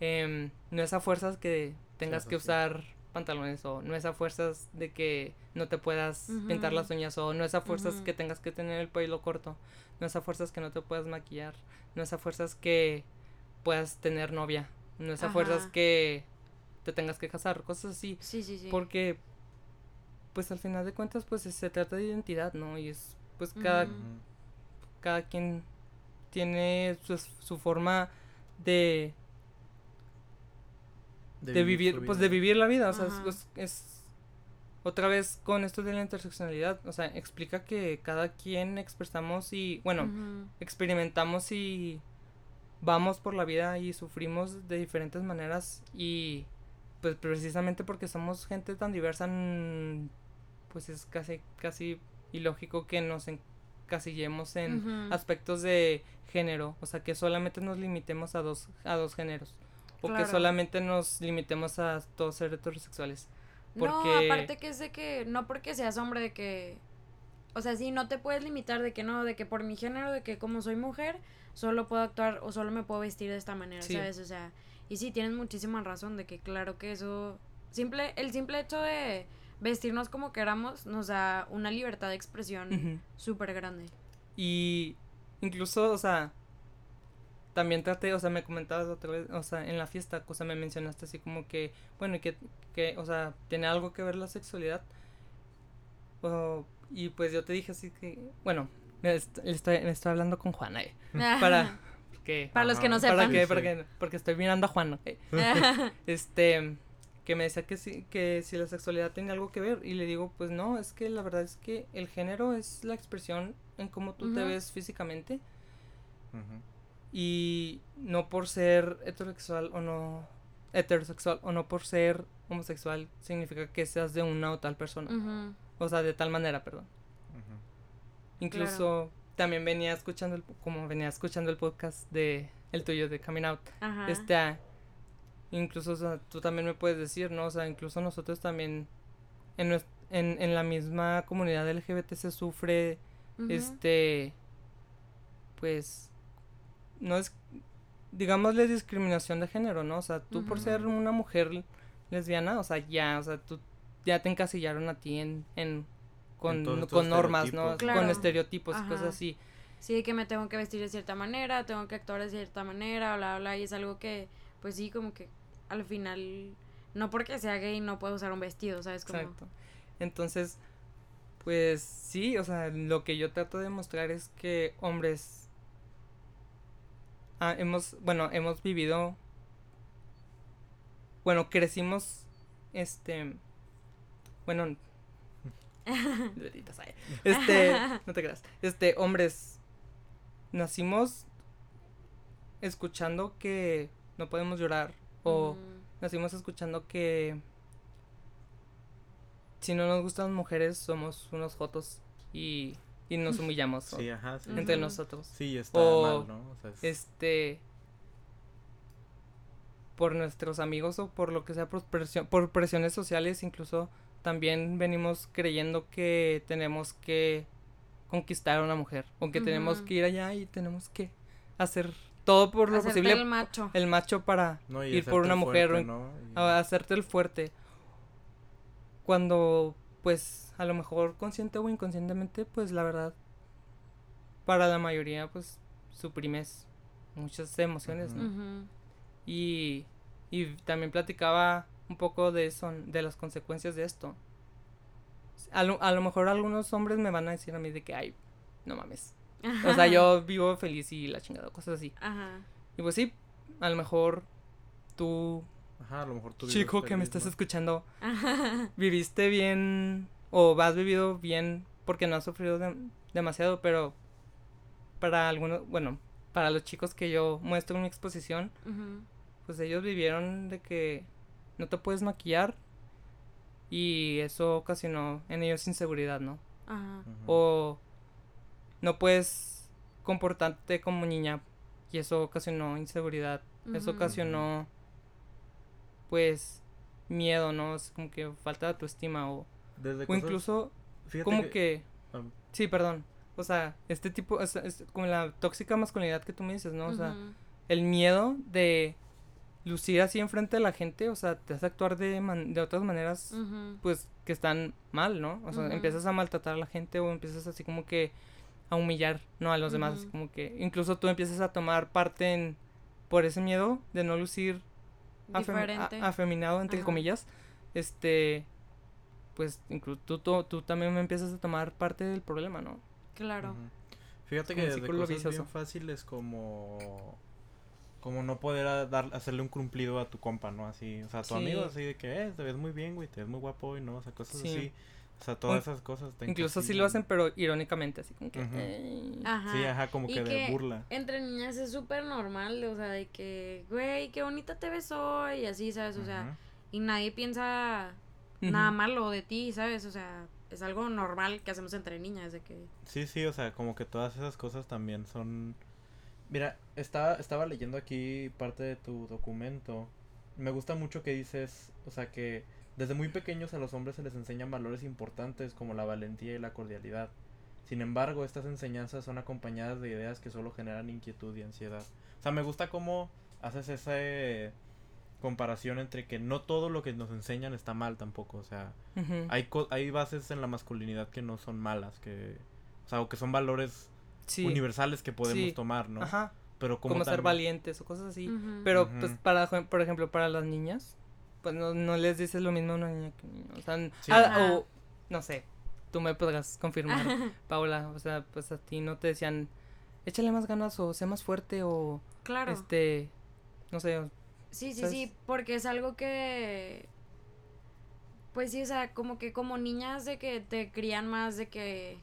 Speaker 3: em, no es a fuerzas que tengas que
Speaker 1: sí.
Speaker 3: usar pantalones o no es a fuerzas de que no te puedas pintar las uñas o no es a fuerzas que tengas que tener el pelo corto, no es a fuerzas que no te puedas maquillar, no es a fuerzas que puedas tener novia, no es a fuerzas que te tengas que casar, cosas así,
Speaker 2: Sí, sí, sí.
Speaker 3: porque pues al final de cuentas pues se trata de identidad, ¿no? Y es pues cada cada quien tiene su, su forma de, de, vivir, pues de vivir la vida, o sea, es, otra vez con esto de la interseccionalidad, o sea, explica que cada quien expresamos y, bueno, experimentamos y vamos por la vida y sufrimos de diferentes maneras y pues precisamente porque somos gente tan diversa pues es casi casi ilógico que nos encasillemos en aspectos de género, o sea, que solamente nos limitemos a dos a dos géneros o que solamente nos limitemos a todos ser heterosexuales.
Speaker 2: No,
Speaker 3: porque-
Speaker 2: aparte que es de que, no porque seas hombre, de que, o sea, sí, no te puedes limitar de que no, de que por mi género, de que como soy mujer, solo puedo actuar o solo me puedo vestir de esta manera,
Speaker 3: Sí.
Speaker 2: ¿sabes? O sea, y sí, tienes muchísima razón de que claro que eso, simple, el simple hecho de vestirnos como queramos nos da una libertad de expresión
Speaker 3: Ujú.
Speaker 2: súper grande.
Speaker 3: Y incluso, o sea, también traté, o sea, me comentabas otra vez, o sea, en la fiesta, o sea, me mencionaste así como que, bueno, y que, que, o sea, tiene algo que ver la sexualidad. O- y pues yo te dije así que, bueno, me est- le estoy, me estoy hablando con Juana, eh, para (laughs) que...
Speaker 2: Para los que no sepan.
Speaker 3: Para que, para que, porque estoy mirando a Juan, eh. (laughs) este, que me decía que sí, que si la sexualidad tiene algo que ver, y le digo, pues no, es que la verdad es que el género es la expresión en cómo tú te ves físicamente. Y no por ser heterosexual o no, heterosexual o no por ser homosexual, significa que seas de una o tal persona, o sea, de tal manera, perdón. Incluso también venía escuchando, el, como venía escuchando el podcast de, el tuyo de Coming Out,
Speaker 2: Ajá.
Speaker 3: Este, ah, incluso, o sea, tú también me puedes decir, ¿no? O sea, incluso nosotros también en, en, en la misma comunidad LGBT se sufre, este, pues, no es, digámosle discriminación de género, ¿no? O sea, tú por ser una mujer lesbiana, o sea, ya, o sea, tú ya te encasillaron a ti en, en con,
Speaker 1: estos
Speaker 3: con normas, ¿no?
Speaker 2: Claro.
Speaker 3: Con estereotipos y
Speaker 2: Ajá.
Speaker 3: cosas así.
Speaker 2: Sí, que me tengo que vestir de cierta manera, tengo que actuar de cierta manera, bla, bla, y es algo que, pues sí, como que al final, no porque sea gay no puedo usar un vestido, ¿sabes? Como,
Speaker 3: Exacto. Entonces, pues sí, o sea, lo que yo trato de mostrar es que hombres ah, hemos, bueno, hemos vivido, bueno, crecimos, este, bueno, (laughs) este, no te creas, este, hombres, nacimos escuchando que no podemos llorar o
Speaker 2: mm,
Speaker 3: nacimos escuchando que si no nos gustan las mujeres somos unos jotos y, y nos humillamos
Speaker 1: Sí, ajá, sí.
Speaker 3: entre nosotros.
Speaker 1: Sí, está
Speaker 3: O,
Speaker 1: mal, ¿no? O sea, es-
Speaker 3: Este por nuestros amigos o por lo que sea por, presión- por presiones sociales incluso también venimos creyendo que tenemos que conquistar a una mujer o que tenemos que ir allá y tenemos que hacer todo por lo
Speaker 2: hacerte
Speaker 3: posible
Speaker 2: el macho.
Speaker 3: el macho para
Speaker 1: no,
Speaker 3: ir por una mujer
Speaker 1: fuerte,
Speaker 3: o-
Speaker 1: ¿no? Y-
Speaker 3: a hacerte el fuerte. Cuando, pues, a lo mejor consciente o inconscientemente, pues la verdad, para la mayoría, pues, suprimes muchas emociones, ¿no?
Speaker 2: Ujú.
Speaker 3: Y, y también platicaba un poco de eso, de las consecuencias de esto. A lo, a lo mejor algunos hombres me van a decir a mí de que, ay, no mames. O sea, yo vivo feliz y la chingada, cosas así.
Speaker 2: Ajá.
Speaker 3: Y pues sí, a lo mejor tú,
Speaker 1: Ajá, a lo mejor tú
Speaker 3: chico que me estás
Speaker 1: ¿no?
Speaker 3: escuchando, viviste bien o has vivido bien porque no has sufrido dem- demasiado, pero para algunos, bueno, para los chicos que yo muestro en mi exposición, pues ellos vivieron de que no te puedes maquillar y eso ocasionó en ellos inseguridad, ¿no?
Speaker 2: Ajá.
Speaker 3: O no puedes comportarte como niña y eso ocasionó inseguridad, eso ocasionó pues miedo, ¿no? Es como que falta de autoestima o,
Speaker 1: Desde
Speaker 3: o
Speaker 1: cosas-
Speaker 3: incluso como que,
Speaker 1: ah,
Speaker 3: sí, perdón. O sea, este tipo, es, es como la tóxica masculinidad que tú me dices, ¿no? O sea, el miedo de lucir así enfrente de la gente, o sea, te hace actuar de, man- de otras maneras, pues, que están mal, ¿no? O sea, empiezas a maltratar a la gente o empiezas así como que a humillar, ¿no? A los demás, así como que incluso tú empiezas a tomar parte en, por ese miedo de no lucir afemi-
Speaker 2: Diferente.
Speaker 3: a- afeminado, entre
Speaker 2: Ajá.
Speaker 3: comillas, este, pues, incluso tú, tú, tú también empiezas a tomar parte del problema, ¿no?
Speaker 2: Claro.
Speaker 1: Fíjate
Speaker 3: como
Speaker 1: que de cosas
Speaker 3: vicioso.
Speaker 1: bien fáciles como como no poder a- dar hacerle un cumplido a tu compa, ¿no? Así, o sea, a tu
Speaker 3: Sí.
Speaker 1: amigo así de que, eh, te ves muy bien, güey, te ves muy guapo hoy, ¿no? O sea, cosas
Speaker 3: Sí.
Speaker 1: así. O sea, todas esas cosas te
Speaker 3: Incluso sí lo hacen, pero irónicamente, así como que... "Ey".
Speaker 2: Ajá.
Speaker 1: Sí, ajá, como que de burla.
Speaker 2: Entre niñas es súper normal, o sea, de que, güey, qué bonita te ves hoy, y así, ¿sabes? O sea, y nadie piensa nada malo de ti, ¿sabes? O sea, es algo normal que hacemos entre niñas, de que...
Speaker 1: Sí, sí, o sea, como que todas esas cosas también son... Mira, estaba, estaba leyendo aquí parte de tu documento. Me gusta mucho que dices, o sea, que desde muy pequeños a los hombres se les enseñan valores importantes como la valentía y la cordialidad. Sin embargo, estas enseñanzas son acompañadas de ideas que solo generan inquietud y ansiedad. O sea, me gusta cómo haces esa eh, comparación entre que no todo lo que nos enseñan está mal tampoco. O sea, hay, co- hay bases en la masculinidad que no son malas, que, o sea, o que son valores
Speaker 3: Sí.
Speaker 1: universales que podemos
Speaker 3: Sí.
Speaker 1: tomar, ¿no?
Speaker 3: Ajá.
Speaker 1: Pero como,
Speaker 3: Como, ser valientes o cosas así. Pero, pues, para, por ejemplo, para las niñas, pues no, no les dices lo mismo a una niña que a un niño. O sea,
Speaker 1: Sí.
Speaker 3: o, no sé, tú me podrás confirmar, (laughs) Paula. O sea, pues a ti no te decían, échale más ganas o sé más fuerte o,
Speaker 2: Claro.
Speaker 3: este, no sé,
Speaker 2: Sí, sí,
Speaker 3: ¿sabes?
Speaker 2: sí, porque es algo que... Pues sí, o sea, como que como niñas de que te crían más de que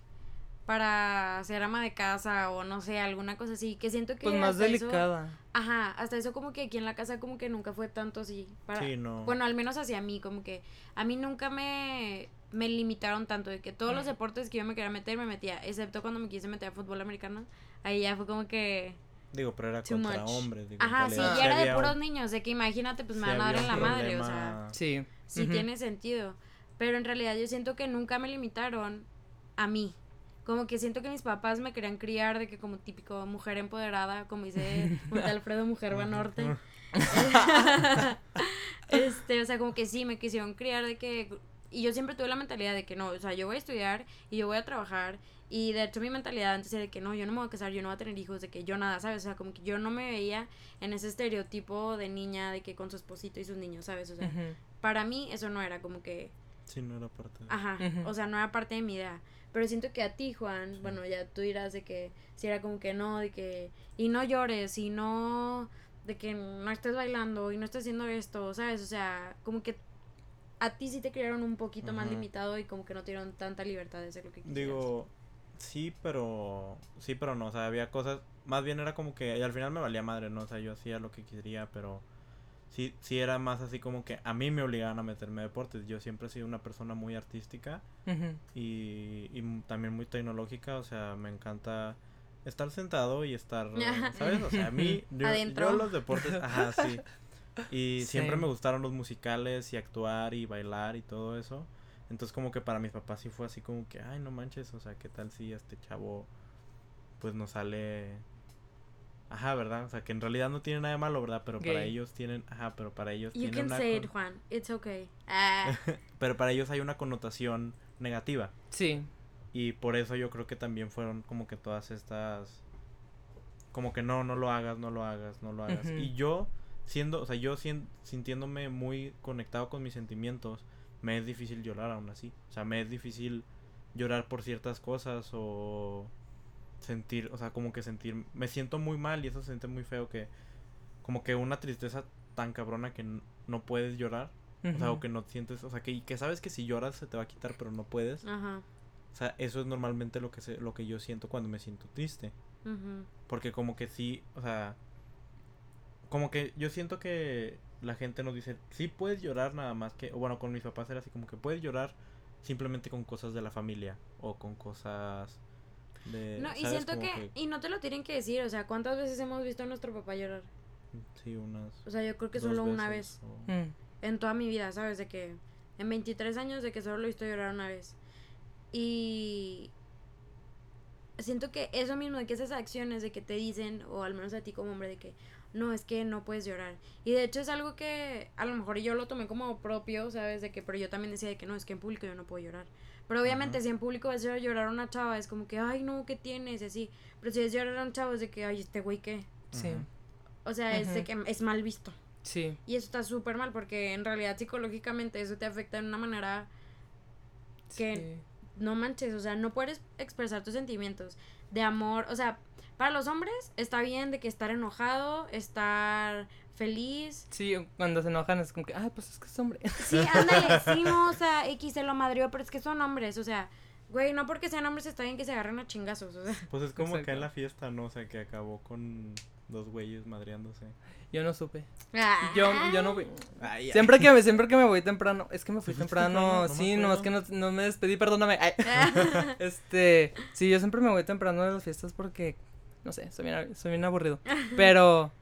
Speaker 2: para ser ama de casa o no sé, alguna cosa así, que siento que
Speaker 3: pues más
Speaker 2: hasta eso-
Speaker 3: delicada.
Speaker 2: ajá, hasta eso como que aquí en la casa como que nunca fue tanto así. Para,
Speaker 1: Sí, no.
Speaker 2: Bueno, al menos hacia mí, como que a mí nunca me, me limitaron tanto de que todos los deportes que yo me quería meter me metía, excepto cuando me quise meter a fútbol americano. Ahí ya fue como que...
Speaker 1: Digo, pero era contra
Speaker 2: much.
Speaker 1: hombres. digo,
Speaker 2: Ajá, sí, ya era de puros
Speaker 1: un-
Speaker 2: niños, de que imagínate, pues me van a dar en la madre, o sea.
Speaker 3: Sí.
Speaker 2: sí tiene sentido. Pero en realidad yo siento que nunca me limitaron a mí. Como que siento que mis papás me querían criar de que como típico mujer empoderada, como dice (laughs) Alfredo Mujer Banorte. (laughs) este, o sea, como que sí, me quisieron criar de que... Y yo siempre tuve la mentalidad de que no, o sea, yo voy a estudiar y yo voy a trabajar. Y de hecho mi mentalidad antes era de que no, yo no me voy a casar, yo no voy a tener hijos, de que yo nada, ¿sabes? O sea, como que yo no me veía en ese estereotipo de niña de que con su esposito y sus niños, ¿sabes? O sea, para mí eso no era como que...
Speaker 1: Sí, no era parte de...
Speaker 2: Ajá, o sea, no era parte de mi idea. Pero siento que a ti, Juan, bueno, ya tú dirás de que si era como que no, de que... Y no llores, y no... De que no estés bailando, y no estés haciendo esto, ¿sabes? O sea, como que a ti sí te criaron un poquito más limitado y como que no te dieron tanta libertad de hacer lo que quisieras.
Speaker 1: Digo, sí, pero... Sí, pero no, o sea, había cosas... Más bien era como que... Y al final me valía madre, ¿no? O sea, yo hacía lo que quería, pero... Sí, sí era más así como que a mí me obligaban a meterme a deportes. Yo siempre he sido una persona muy artística y, y también muy tecnológica, o sea, me encanta estar sentado y estar, (laughs) ¿sabes? O sea, a mí, (laughs) yo, los deportes, (laughs) ajá, sí. Y siempre me gustaron los musicales y actuar y bailar y todo eso. Entonces como que para mis papás sí fue así como que, ay, no manches, o sea, ¿qué tal si este chavo pues no sale... Ajá, ¿verdad? O sea, que en realidad no tiene nada de malo, ¿verdad? Pero para ellos tienen, ajá, pero para ellos
Speaker 2: You
Speaker 1: tiene
Speaker 2: can
Speaker 1: una
Speaker 2: say it, Juan. It's okay. Ah, (laughs)
Speaker 1: pero para ellos hay una connotación negativa.
Speaker 3: Sí.
Speaker 1: Y por eso yo creo que también fueron como que todas estas... Como que no, no lo hagas, no lo hagas, no lo hagas. Y yo, siendo, o sea, yo sintiéndome muy conectado con mis sentimientos, me es difícil llorar aún así. O sea, me es difícil llorar por ciertas cosas o... sentir, o sea, como que sentir, me siento muy mal y eso se siente muy feo que, como que una tristeza tan cabrona que no puedes llorar, o sea, o que no sientes, o sea, que, que sabes que si lloras se te va a quitar, pero no puedes.
Speaker 2: Ajá.
Speaker 1: O sea, eso es normalmente lo que se, lo que yo siento cuando me siento triste. Porque como que sí, o sea, como que yo siento que la gente nos dice, sí puedes llorar nada más que, o bueno, con mis papás era así como que puedes llorar simplemente con cosas de la familia o con cosas de...
Speaker 2: No, y siento que, y no te lo tienen que decir, o sea, ¿cuántas veces hemos visto a nuestro papá llorar?
Speaker 1: Sí, unas...
Speaker 2: O sea, yo creo que solo una vez
Speaker 1: o-
Speaker 3: Mm.
Speaker 2: en toda mi vida, ¿sabes? De que en 23 años de que solo lo he visto llorar una vez. Y siento que eso mismo, de que esas acciones de que te dicen, o al menos a ti como hombre, de que no, es que no puedes llorar. Y de hecho es algo que a lo mejor yo lo tomé como propio, ¿sabes? De que, pero yo también decía de que no, es que en público yo no puedo llorar. Pero obviamente
Speaker 1: Ajá.
Speaker 2: si en público ves llorar a una chava, es como que, ay, no, ¿qué tienes? Y así. Pero si ves llorar a un chavo, es de que, ay, este güey, ¿qué?
Speaker 3: Sí.
Speaker 2: O sea, es de que es mal visto.
Speaker 3: sí.
Speaker 2: Y eso está súper mal porque en realidad psicológicamente eso te afecta de una manera que
Speaker 3: sí.
Speaker 2: no manches, o sea, no puedes expresar tus sentimientos de amor, o sea, para los hombres está bien de que estar enojado, estar feliz.
Speaker 3: Sí, cuando se enojan es como que, ay, pues es que es hombre.
Speaker 2: Sí, ándale, sí, no, o sea, (laughs) X se lo madrió, pero es que son hombres, o sea, güey, no porque sean hombres está bien que se agarren a chingazos, o sea.
Speaker 1: Pues es como que
Speaker 3: Exacto.
Speaker 1: en la fiesta, ¿no? O sea, que acabó con dos güeyes madreándose.
Speaker 3: Yo no supe.
Speaker 2: Ah.
Speaker 3: Yo, yo no.
Speaker 1: Ay, ay.
Speaker 3: Siempre que me, siempre que me voy temprano, es que me fui
Speaker 1: ¿Te fuiste
Speaker 3: temprano,
Speaker 1: temprano? No me
Speaker 3: sí, no, es que no, no me despedí, perdóname. Ay. (laughs) Este, sí, yo siempre me voy temprano de las fiestas porque, no sé, soy bien, soy bien aburrido. Pero, (laughs)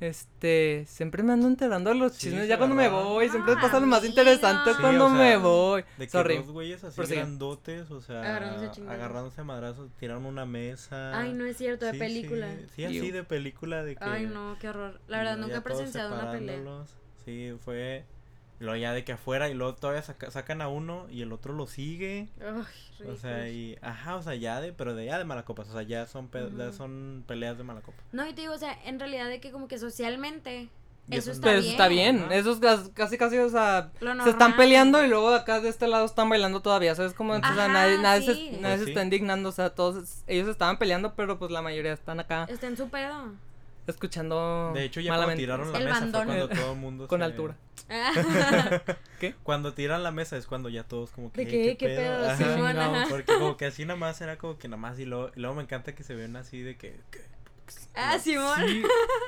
Speaker 3: este, siempre me ando enterando de los
Speaker 1: Sí,
Speaker 3: chismes ya cuando me voy, siempre
Speaker 2: Ah,
Speaker 3: pasa lo más interesante
Speaker 2: Sí,
Speaker 3: cuando
Speaker 1: o sea,
Speaker 3: me voy.
Speaker 1: De que
Speaker 3: Sorry.
Speaker 1: dos güeyes así grandotes, o sea,
Speaker 2: Agarrándose
Speaker 1: agarrándose a madrazos, tiraron una mesa.
Speaker 2: Ay, no es cierto, de
Speaker 1: Sí,
Speaker 2: película.
Speaker 1: Sí, sí, así de película de que...
Speaker 2: Ay, no, qué horror. La verdad, nunca he presenciado una pelea.
Speaker 1: Sí, fue... Luego ya de que afuera y luego todavía saca- sacan a uno y el otro lo sigue.
Speaker 2: Ay,
Speaker 1: O sea, y... Ajá, o sea, ya de... Pero de ya de malacopas. O sea, ya son, pe- ya son peleas de malacopa.
Speaker 2: No, y te digo, o sea, en realidad de que como que socialmente eso
Speaker 1: eso es
Speaker 2: está
Speaker 3: Pero
Speaker 2: bien.
Speaker 3: eso está bien,
Speaker 1: Ajá.
Speaker 3: esos gas- casi casi, o sea,
Speaker 2: Lo
Speaker 3: se están peleando y luego acá de este lado están bailando todavía, ¿sabes? Como entonces
Speaker 2: Ajá,
Speaker 3: nadie, nadie,
Speaker 2: sí.
Speaker 3: se, nadie
Speaker 1: Pues
Speaker 3: se
Speaker 1: sí.
Speaker 3: está indignando, o sea, todos, ellos estaban peleando, pero pues la mayoría están acá
Speaker 2: Está en su pedo.
Speaker 3: Escuchando
Speaker 1: De hecho, ya cuando
Speaker 3: malamente.
Speaker 1: tiraron la
Speaker 2: El
Speaker 1: mesa
Speaker 2: bandón.
Speaker 1: fue cuando todo el mundo
Speaker 3: Con
Speaker 1: se-
Speaker 3: altura. (laughs)
Speaker 1: Cuando tiran la mesa es cuando ya todos como que...
Speaker 2: ¿De
Speaker 1: "Ey,
Speaker 2: qué? ¿Qué pedo?
Speaker 1: Ajá.
Speaker 2: Simón,
Speaker 3: Chingado.
Speaker 2: ajá.
Speaker 1: Porque como que así nada más era como que nada más y luego, y luego me encanta que se ven así de que... que-
Speaker 2: Ah, Simón.
Speaker 3: Sí,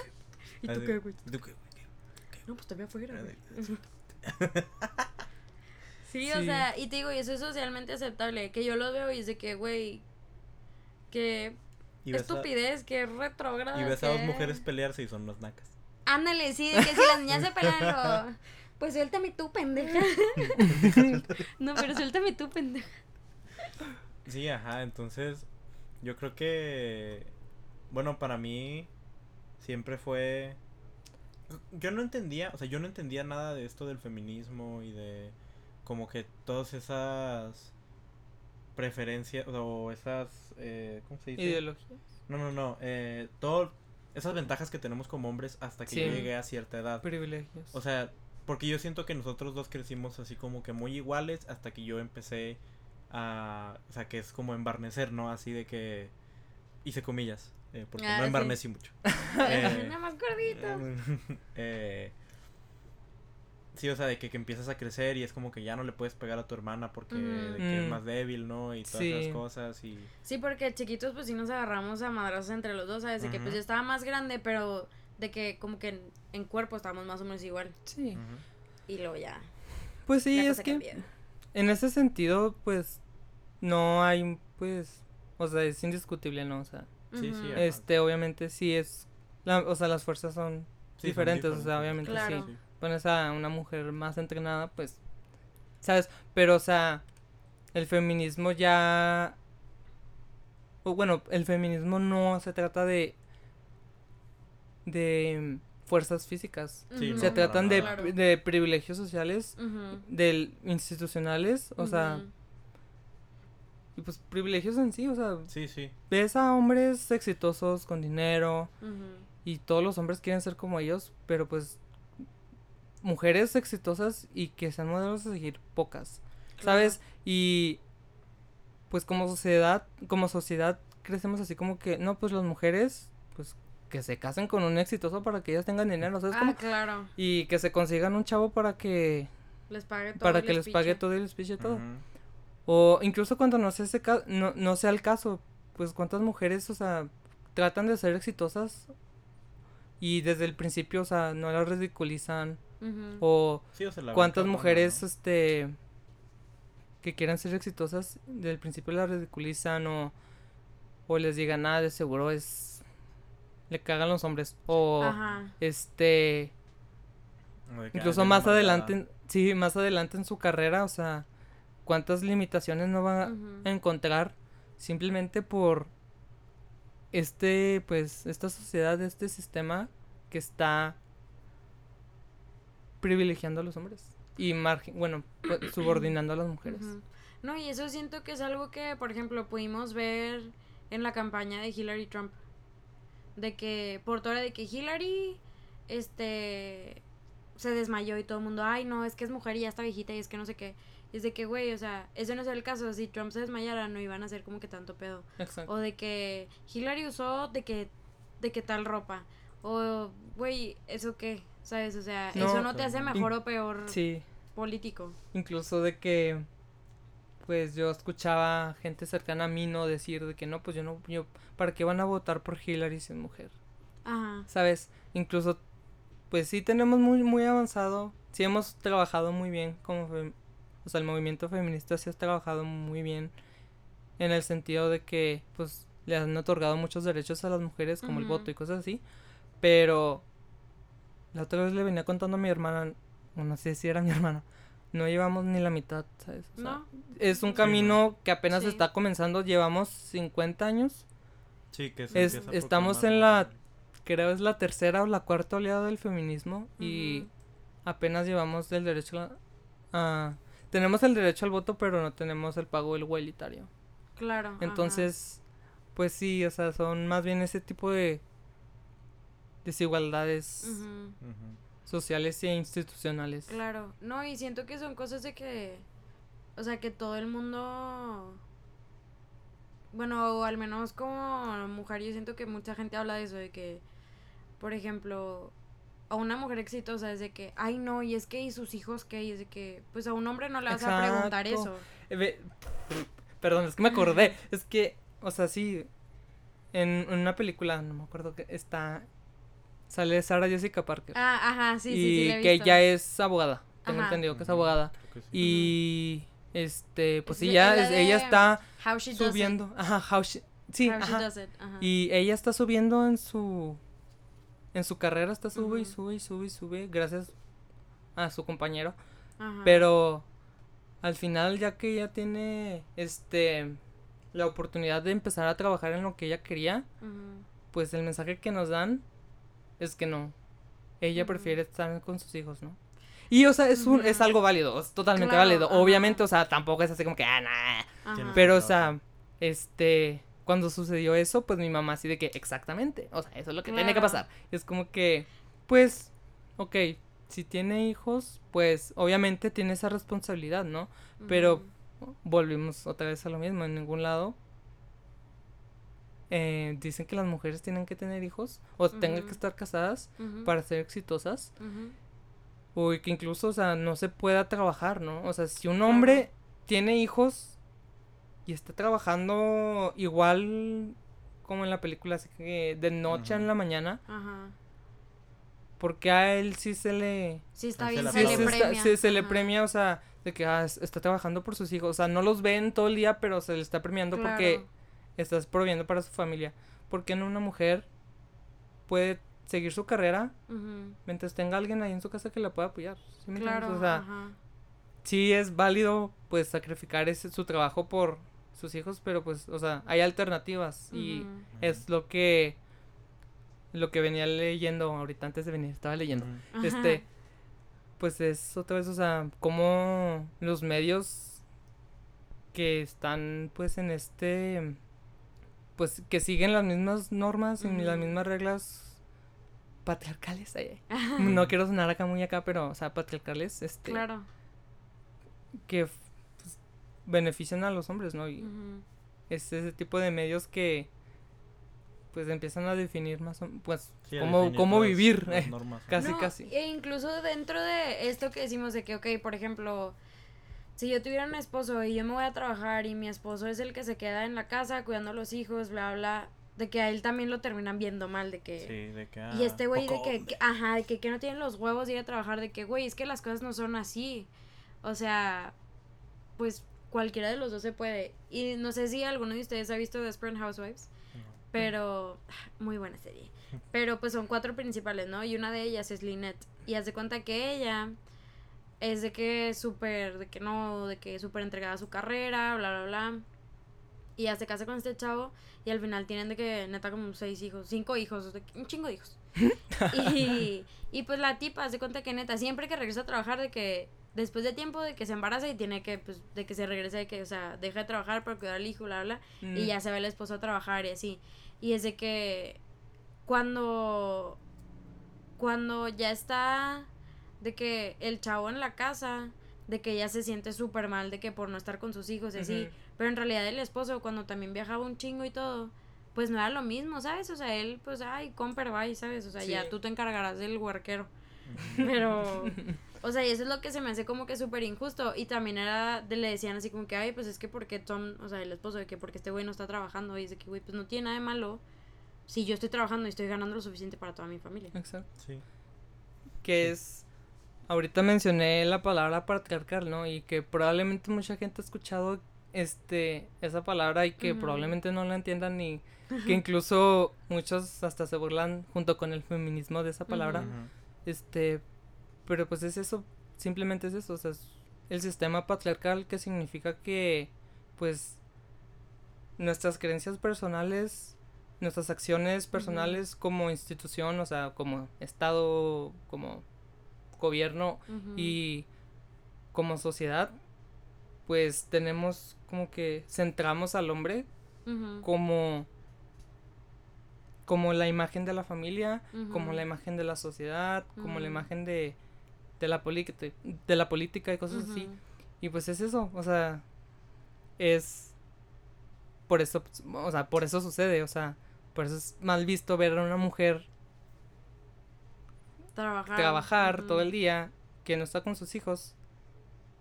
Speaker 3: (laughs)
Speaker 2: ¿Y tú
Speaker 1: así,
Speaker 2: qué, güey?
Speaker 1: ¿y tú qué, güey?
Speaker 2: No, pues también afuera,
Speaker 1: Ah,
Speaker 2: güey. (laughs) Sí, o
Speaker 3: Sí.
Speaker 2: sea, y te digo, y eso es socialmente aceptable. Que yo lo veo y es de que, güey, que
Speaker 1: Y ves, a,
Speaker 2: estupidez, que retrógrada.
Speaker 1: y ves a dos mujeres pelearse y son unas nacas.
Speaker 2: Ándale, sí, que si las niñas se pelean, lo... (laughs) pues suéltame tú, pendeja. (laughs) no, pero suéltame tú, pendeja.
Speaker 1: Sí, ajá, entonces yo creo que, bueno, para mí siempre fue... Yo no entendía, o sea, yo no entendía nada de esto del feminismo y de como que todas esas preferencias o esas, eh, ¿cómo se dice?
Speaker 3: Ideología.
Speaker 1: No, no, no, eh, todo, esas ventajas que tenemos como hombres hasta que
Speaker 3: Sí.
Speaker 1: yo llegué a cierta edad.
Speaker 3: Privilegios.
Speaker 1: O sea, porque yo siento que nosotros dos crecimos así como que muy iguales hasta que yo empecé a... O sea, que es como embarnecer, ¿no? Así de que... Hice comillas, eh, porque
Speaker 2: Ah,
Speaker 1: no
Speaker 2: sí.
Speaker 1: embarnecí mucho. (laughs) Eh,
Speaker 2: Nada más gordito. (laughs)
Speaker 1: eh, sí, o sea, de que, que empiezas a crecer y es como que ya no le puedes pegar a tu hermana porque de que es
Speaker 3: Mm.
Speaker 1: más débil, ¿no? Y todas
Speaker 3: Sí.
Speaker 1: esas cosas y...
Speaker 2: Sí, porque chiquitos pues sí nos agarramos a madrazos entre los dos, ¿sabes? De que pues yo estaba más grande, pero de que como que en, en cuerpo estábamos más o menos igual.
Speaker 3: Sí.
Speaker 2: Y luego ya.
Speaker 3: Pues sí, es que
Speaker 2: cambió.
Speaker 3: en ese sentido, pues, no hay, pues, o sea, es indiscutible, ¿no? O sea,
Speaker 1: Sí,
Speaker 3: este, obviamente sí es, la, o sea, las fuerzas son
Speaker 1: Sí, son
Speaker 3: diferentes, o sea, obviamente
Speaker 2: Claro.
Speaker 3: sí. Pones a una mujer más entrenada, pues, ¿sabes? Pero, o sea, el feminismo ya, o bueno, el feminismo no se trata de, de fuerzas físicas,
Speaker 1: Sí,
Speaker 3: se
Speaker 1: no,
Speaker 3: tratan de,
Speaker 1: nada.
Speaker 2: Claro.
Speaker 3: de privilegios sociales,
Speaker 2: Ujú.
Speaker 3: del institucionales, o sea, y pues privilegios en sí, o sea,
Speaker 1: Sí, sí.
Speaker 3: ves a hombres exitosos con dinero y todos los hombres quieren ser como ellos, pero pues mujeres exitosas y que sean modelos a seguir pocas, ¿sabes? Y pues como sociedad, como sociedad crecemos así como que, no, pues las mujeres, pues que se casen con un exitoso para que ellas tengan dinero, ¿sabes?
Speaker 2: Ah, claro.
Speaker 3: Y que se consigan un chavo para que,
Speaker 2: Les pague todo.
Speaker 3: para
Speaker 2: el
Speaker 3: que les pague todo y les piche todo. O incluso cuando no sea, ese ca- no, no sea el caso, pues cuántas mujeres, o sea, tratan de ser exitosas y desde el principio, o sea, no las ridiculizan. O
Speaker 1: Sí,
Speaker 3: cuántas mujeres,
Speaker 1: ¿no?
Speaker 3: este, que quieran ser exitosas, desde el principio las ridiculizan o, o les digan, nada, de seguro es, le cagan los hombres. O,
Speaker 2: Ajá.
Speaker 3: este, incluso
Speaker 1: "Ay,
Speaker 3: más adelante,
Speaker 1: amargada".
Speaker 3: en- sí, más adelante en su carrera, o sea, cuántas limitaciones no va
Speaker 2: Ujú.
Speaker 3: a encontrar simplemente por este, pues, esta sociedad, este sistema que está privilegiando a los hombres y margen, bueno, pues, (clears throat) subordinando a las mujeres.
Speaker 2: No, y eso siento que es algo que, por ejemplo, pudimos ver en la campaña de Hillary Trump. De que, por toda de que Hillary, este, se desmayó y todo el mundo, ay, no, es que es mujer y ya está viejita y es que no sé qué. Y es de que, güey, o sea, eso no es el caso. Si Trump se desmayara, no iban a hacer como que tanto pedo.
Speaker 3: Exacto.
Speaker 2: O de que Hillary usó de que, de que tal ropa. O, güey, ¿eso qué? ¿Sabes? O sea,
Speaker 3: No,
Speaker 2: eso no te hace mejor o peor
Speaker 3: Sí,
Speaker 2: político.
Speaker 3: incluso de que pues yo escuchaba gente cercana a mí no decir de que no, pues yo no yo para qué van a votar por Hillary si es mujer.
Speaker 2: Ajá.
Speaker 3: ¿Sabes? Incluso pues sí tenemos muy muy avanzado, sí hemos trabajado muy bien como o sea, el movimiento feminista sí ha trabajado muy bien en el sentido de que pues le han otorgado muchos derechos a las mujeres como el voto y cosas así, pero la otra vez le venía contando a mi hermana, no sé si era mi (laughs) hermana, no llevamos ni la mitad, ¿sabes? O sea,
Speaker 2: ¿No?
Speaker 3: es un
Speaker 2: Sí,
Speaker 3: camino que apenas
Speaker 2: Sí.
Speaker 3: está comenzando, llevamos 50 años,
Speaker 1: Sí, que se
Speaker 3: es- estamos en la- creo es la tercera o la cuarta oleada del feminismo y apenas llevamos el derecho a, a- tenemos el derecho al voto pero no tenemos el pago igualitario
Speaker 2: Claro. ajá.
Speaker 3: entonces pues sí o sea son más bien ese tipo de desigualdades sociales e institucionales
Speaker 2: Claro. No, y siento que son cosas de que. O sea, que todo el mundo. Bueno, o al menos como mujer, yo siento que mucha gente habla de eso, de que, por ejemplo, a una mujer exitosa es de que, ay no, y es que, ¿y sus hijos qué? Y es de que, pues a un hombre no le vas a preguntar eso.
Speaker 3: Eh, Perdón, es que me acordé. Es que, o sea, sí. En, en una película, no me acuerdo que está. Sale Sarah Jessica Parker.
Speaker 2: Ah, ajá, sí, sí,
Speaker 3: y
Speaker 2: sí, he
Speaker 3: que
Speaker 2: visto.
Speaker 3: ella es abogada. Tengo
Speaker 2: Ajá.
Speaker 3: entendido que es abogada.
Speaker 1: Creo que sí.
Speaker 3: Y. Este, pues
Speaker 2: Es
Speaker 3: sí,
Speaker 2: de-
Speaker 3: ya.
Speaker 2: es
Speaker 3: ella está
Speaker 2: How she does it.
Speaker 3: subiendo. Ajá, how she. Sí,
Speaker 2: How she
Speaker 3: ajá.
Speaker 2: does it, ajá.
Speaker 3: Y ella está subiendo en su. En su carrera, está sube y sube y sube y sube. Gracias a su compañero.
Speaker 2: Ajá.
Speaker 3: Pero al final, ya que ella tiene este la oportunidad de empezar a trabajar en lo que ella quería, pues el mensaje que nos dan es que no. Ella prefiere estar con sus hijos, ¿no? Y, o sea, es, un, es algo válido, es totalmente
Speaker 2: Claro,
Speaker 3: válido.
Speaker 2: ajá.
Speaker 3: Obviamente, o sea, tampoco es así como que, ah, nah.
Speaker 2: Ajá.
Speaker 3: Pero, o sea, este, cuando sucedió eso, pues mi mamá así de que, exactamente, o sea, eso es lo que tiene que
Speaker 2: Claro.
Speaker 3: pasar. Es como que, pues, ok, si tiene hijos, pues obviamente tiene esa responsabilidad, ¿no? pero-. Volvimos otra vez a lo mismo, en ningún lado. Eh, dicen que las mujeres tienen que tener hijos o tengan
Speaker 2: Ujú.
Speaker 3: que estar casadas para ser exitosas o que incluso, o sea, no se pueda trabajar, ¿no? O sea, si un hombre tiene hijos y está trabajando igual como en la película, así que de noche en la mañana,
Speaker 2: Ajá.
Speaker 3: porque a él sí se le
Speaker 2: Sí, está
Speaker 1: Ahí se
Speaker 2: bien, le
Speaker 3: se,
Speaker 1: aplaude.
Speaker 3: está-
Speaker 2: premia.
Speaker 3: se- se le premia, o sea, de que ah, es- está trabajando por sus hijos, o sea, no los ven todo el día, pero se le está premiando porque. Estás proviendo para su familia. ¿Por qué no una mujer puede seguir su carrera mientras tenga alguien ahí en su casa que la pueda apoyar? ¿Sí?
Speaker 2: Claro,
Speaker 3: O sea,
Speaker 2: ajá.
Speaker 3: sí es válido pues sacrificar ese, su trabajo por sus hijos, pero pues, o sea, hay alternativas y es lo que lo que venía leyendo ahorita antes de venir, estaba leyendo. Este pues es otra vez, o sea, como los medios que están pues en este pues que siguen las mismas normas y las mismas reglas patriarcales. ay. (laughs) No quiero sonar acá muy acá, pero o sea, patriarcales, este
Speaker 2: Claro.
Speaker 3: que pues, benefician a los hombres, ¿no? Y es ese tipo de medios que pues empiezan a definir más o- pues
Speaker 1: Sí,
Speaker 3: cómo, cómo
Speaker 1: las-
Speaker 3: vivir
Speaker 1: las
Speaker 3: eh, casi
Speaker 2: No,
Speaker 3: casi
Speaker 2: E incluso dentro de esto que decimos de que, ok, por ejemplo, si yo tuviera un esposo y yo me voy a trabajar y mi esposo es el que se queda en la casa cuidando a los hijos, bla, bla, de que a él también lo terminan viendo mal, de que...
Speaker 1: Sí, de que,
Speaker 2: Y
Speaker 1: ah,
Speaker 2: este güey de que, ajá, de que, que no tienen los huevos de ir a trabajar, de que, güey, es que las cosas no son así. O sea, pues cualquiera de los dos se puede. Y no sé si alguno de ustedes ha visto Desperate Housewives,
Speaker 1: No.
Speaker 2: pero muy buena serie. (laughs) Pero pues son cuatro principales, ¿no? Y una de ellas es Lynette. Y haz de cuenta que ella es de que súper, de que no, de que súper entregada a su carrera, bla, bla, bla. Y ya se casa con este chavo y al final tienen de que neta como seis hijos, cinco hijos, de que- un chingo de hijos. (laughs) y, y pues la tipa hace cuenta que neta, siempre que regresa a trabajar de que después de tiempo de que se embaraza y tiene que, pues, de que se regrese, de que, o sea, deja de trabajar para cuidar al hijo, bla, bla, y
Speaker 3: Mm,
Speaker 2: ya se va el esposo a trabajar y así. Y es de que cuando, cuando ya está de que el chavo en la casa, de que ella se siente súper mal de que por no estar con sus hijos y así, pero en realidad el esposo cuando también viajaba un chingo y todo, pues no era lo mismo, ¿sabes? O sea, él pues, ay, comper, bye, ¿sabes? O sea,
Speaker 3: Sí.
Speaker 2: ya tú te encargarás del huarquero. Pero, (laughs) o sea, y eso es lo que se me hace como que súper injusto. Y también era, de, le decían así como que, ay, pues es que porque Tom, o sea, el esposo, de que porque este güey no está trabajando. Y dice que, güey, pues no tiene nada de malo si yo estoy trabajando y estoy ganando lo suficiente para toda mi familia.
Speaker 3: exacto
Speaker 1: Sí.
Speaker 3: que es ahorita mencioné la palabra patriarcal no y que probablemente mucha gente ha escuchado este esa palabra y que probablemente no la entiendan y que incluso muchos hasta se burlan junto con el feminismo de esa palabra. Este pero pues es eso simplemente es eso o sea es el sistema patriarcal que significa que pues nuestras creencias personales nuestras acciones personales como institución o sea como estado como gobierno y como sociedad pues tenemos como que centramos al hombre como como la imagen de la familia como la imagen de la sociedad, como la imagen de, de la política, de la política y cosas así. Y pues es eso, o sea, es por eso, o sea, por eso sucede, o sea, por eso es mal visto ver a una mujer
Speaker 2: Trabajar.
Speaker 3: trabajar todo el día que no está con sus hijos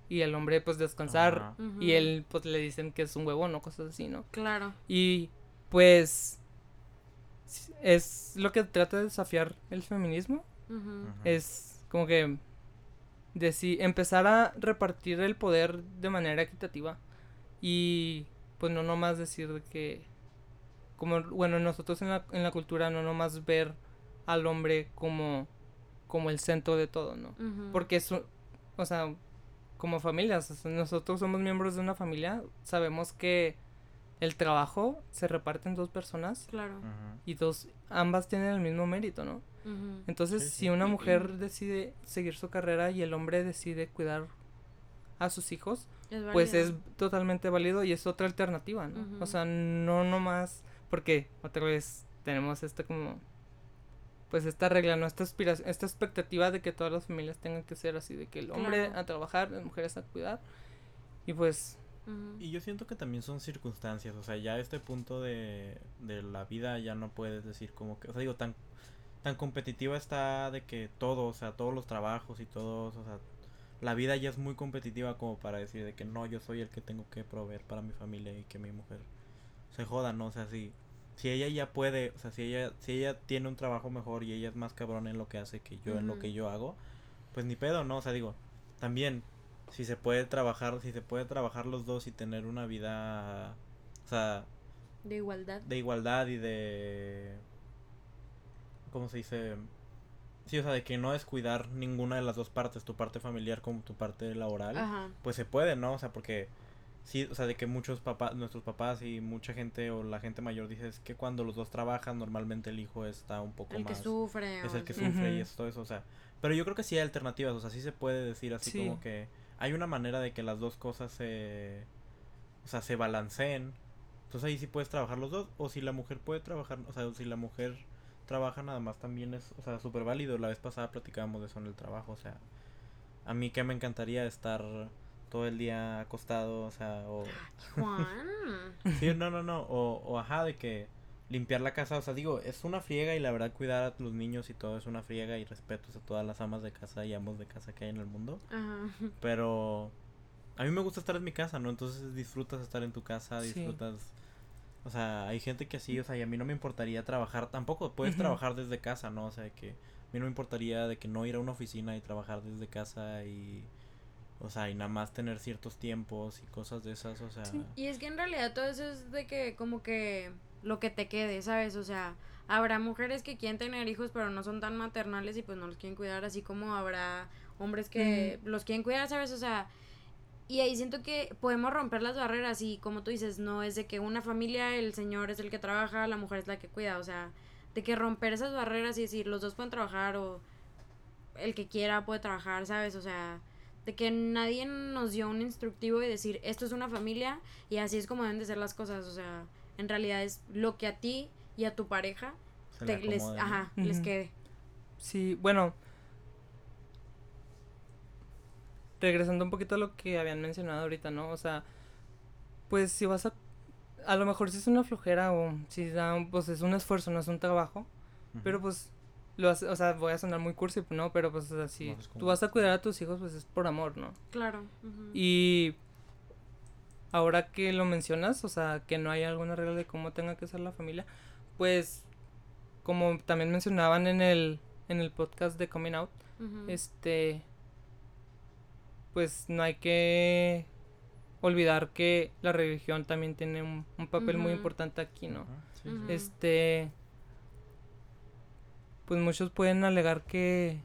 Speaker 3: y el hombre pues descansar y él pues le dicen que es un huevón o cosas así, ¿no?
Speaker 2: Claro.
Speaker 3: Y pues es lo que trata de desafiar el feminismo, es como que deci- empezar a repartir el poder de manera equitativa y pues no nomás decir de que como bueno nosotros en la, en la cultura no nomás ver al hombre como como el centro de todo no porque eso o sea como familias o sea, nosotros somos miembros de una familia sabemos que el trabajo se reparte en dos personas
Speaker 2: Claro.
Speaker 3: Y dos ambas tienen el mismo mérito no entonces,
Speaker 1: Sí, sí.
Speaker 3: si una mujer decide seguir su carrera y el hombre decide cuidar a sus hijos,
Speaker 2: Es
Speaker 3: pues es totalmente válido y es otra alternativa, ¿no? O sea, no nomás porque otra vez tenemos este como pues esta regla, ¿no? Esta aspiración, esta expectativa de que todas las familias tengan que ser así, de que el hombre
Speaker 2: Claro.
Speaker 3: a trabajar, las mujeres a cuidar. Y pues.
Speaker 1: Y yo siento que también son circunstancias, o sea, ya a este punto de, de la vida ya no puedes decir como que, o sea, digo, tan, tan competitiva está de que todo, o sea, todos los trabajos y todos, o sea, la vida ya es muy competitiva como para decir de que no, yo soy el que tengo que proveer para mi familia y que mi mujer se joda, ¿no? O sea, si, si ella ya puede, o sea, si ella, si ella tiene un trabajo mejor y ella es más cabrón en lo que hace que yo en lo que yo hago, pues ni pedo, ¿no? O sea, digo, también si se puede trabajar, si se puede trabajar los dos y tener una vida, o sea,
Speaker 2: De igualdad.
Speaker 1: de igualdad y de, ¿cómo se dice? Sí, o sea, de que no descuidar ninguna de las dos partes, tu parte familiar como tu parte laboral,
Speaker 2: Ajá.
Speaker 1: pues se puede, ¿no? O sea, porque sí, o sea, de que muchos papás, nuestros papás y mucha gente o la gente mayor dice es que cuando los dos trabajan, normalmente el hijo está un poco
Speaker 2: El que
Speaker 1: más
Speaker 2: sufre.
Speaker 1: es el que sufre y es todo eso, o sea, pero yo creo que sí hay alternativas, o sea, sí se puede decir así
Speaker 3: Sí.
Speaker 1: como que hay una manera de que las dos cosas se, o sea, se balanceen, entonces ahí sí puedes trabajar los dos, o si la mujer puede trabajar, o sea, si la mujer trabaja nada más también es, o sea, súper válido, la vez pasada platicábamos de eso en el trabajo, o sea, a mí que me encantaría estar todo el día acostado, o sea, o...
Speaker 2: Juan. (laughs)
Speaker 1: Sí, no, no, no, o, o ajá, de que limpiar la casa, o sea, digo, es una friega y la verdad cuidar a los niños y todo es una friega y respetos a todas las amas de casa y amos de casa que hay en el mundo,
Speaker 2: Ajá.
Speaker 1: pero a mí me gusta estar en mi casa, ¿no? Entonces disfrutas estar en tu casa,
Speaker 3: Sí.
Speaker 1: disfrutas... O sea, hay gente que así, o sea, y a mí no me importaría trabajar tampoco, puedes trabajar desde casa, ¿no? O sea, que a mí no me importaría de que no ir a una oficina y trabajar desde casa y... O sea, y nada más tener ciertos tiempos y cosas de esas, o sea...
Speaker 3: Sí.
Speaker 2: Y es que en realidad todo eso es de que como que lo que te quede, ¿sabes? O sea, habrá mujeres que quieren tener hijos pero no son tan maternales y pues no los quieren cuidar, así como habrá hombres que los quieren cuidar, ¿sabes? O sea, y ahí siento que podemos romper las barreras y como tú dices, no es de que una familia el señor es el que trabaja, la mujer es la que cuida, o sea, de que romper esas barreras y decir los dos pueden trabajar o el que quiera puede trabajar, ¿sabes? O sea, de que nadie nos dio un instructivo y decir esto es una familia y así es como deben de ser las cosas, o sea, en realidad es lo que a ti y a tu pareja te, les, ajá, les quede.
Speaker 3: Sí, bueno. Regresando un poquito a lo que habían mencionado ahorita, ¿no? O sea, pues si vas a... A lo mejor si es una flojera o si da, un- pues es un esfuerzo, no es un trabajo. Pero pues, lo hace, o sea, voy a sonar muy cursi, ¿no? Pero pues, o sea, si
Speaker 1: No, es como-
Speaker 3: tú vas a cuidar a tus hijos, pues es por amor, ¿no?
Speaker 2: Claro.
Speaker 3: Y ahora que lo mencionas, o sea, que no hay alguna regla de cómo tenga que ser la familia, pues como también mencionaban en el en el podcast de Coming Out, este pues no hay que olvidar que la religión también tiene un, un papel muy importante aquí, ¿no?
Speaker 1: Sí.
Speaker 3: Este pues muchos pueden alegar que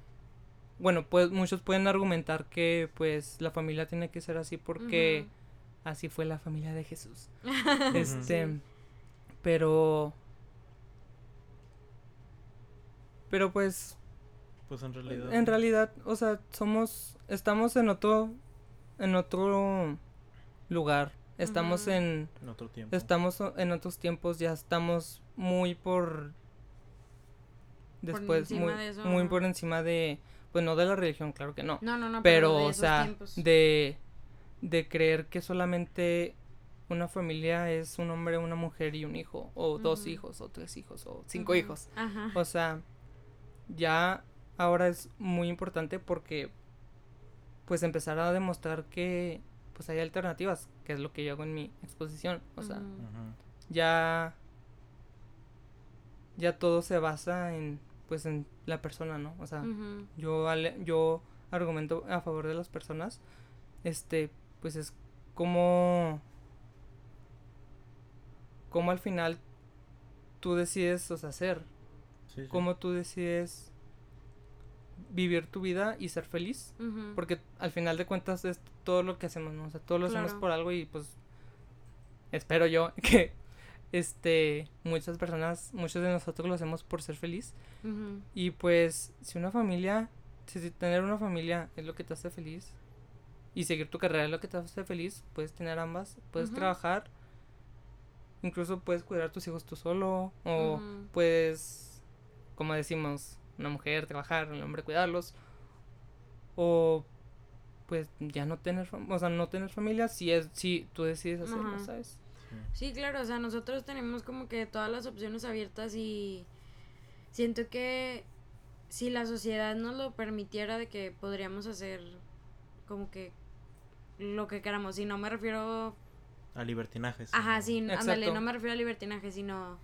Speaker 3: bueno, pues muchos pueden argumentar que pues la familia tiene que ser así porque así fue la familia de Jesús. (laughs) Este,
Speaker 2: Sí.
Speaker 3: pero pero pues
Speaker 1: Pues en realidad...
Speaker 3: en realidad, o sea, somos estamos en otro en otro lugar. Estamos en
Speaker 1: En otro tiempo.
Speaker 3: estamos en otros tiempos, ya estamos muy por después muy
Speaker 2: eso,
Speaker 3: por encima de pues no de la religión, claro que no.
Speaker 2: No, no, no,
Speaker 3: pero,
Speaker 2: de
Speaker 3: o sea,
Speaker 2: tiempos.
Speaker 3: de, de creer que solamente una familia es un hombre, una mujer y un hijo, o dos hijos, o tres hijos, o cinco hijos.
Speaker 2: Ajá.
Speaker 3: O sea, ya ahora es muy importante porque pues empezar a demostrar que pues hay alternativas, que es lo que yo hago en mi exposición. O sea, ya ya todo se basa en pues en la persona, ¿no? O sea, yo ale- yo argumento a favor de las personas este pues es como como al final tú decides o sea, hacer
Speaker 1: Sí, sí.
Speaker 3: cómo tú decides vivir tu vida y ser feliz porque al final de cuentas es todo lo que hacemos ¿no? o sea todo lo hacemos por algo y pues espero yo (laughs) que este muchas personas muchos de nosotros lo hacemos por ser feliz y pues, si una familia, si, tener una familia es lo que te hace feliz y seguir tu carrera es lo que te hace feliz, puedes tener ambas, puedes trabajar, incluso puedes cuidar a tus hijos tú solo o puedes, como decimos, una mujer trabajar, el hombre cuidarlos o pues ya no tener, o sea, no tener familia si es si tú decides hacerlo. ¿sabes?
Speaker 1: Sí.
Speaker 2: Claro, o sea, nosotros tenemos como que todas las opciones abiertas y siento que si la sociedad nos lo permitiera de que podríamos hacer como que lo que queramos, y no me refiero,
Speaker 1: A libertinajes.
Speaker 2: ajá,
Speaker 1: ¿no?
Speaker 2: sí, ándale, no me refiero a libertinaje, sino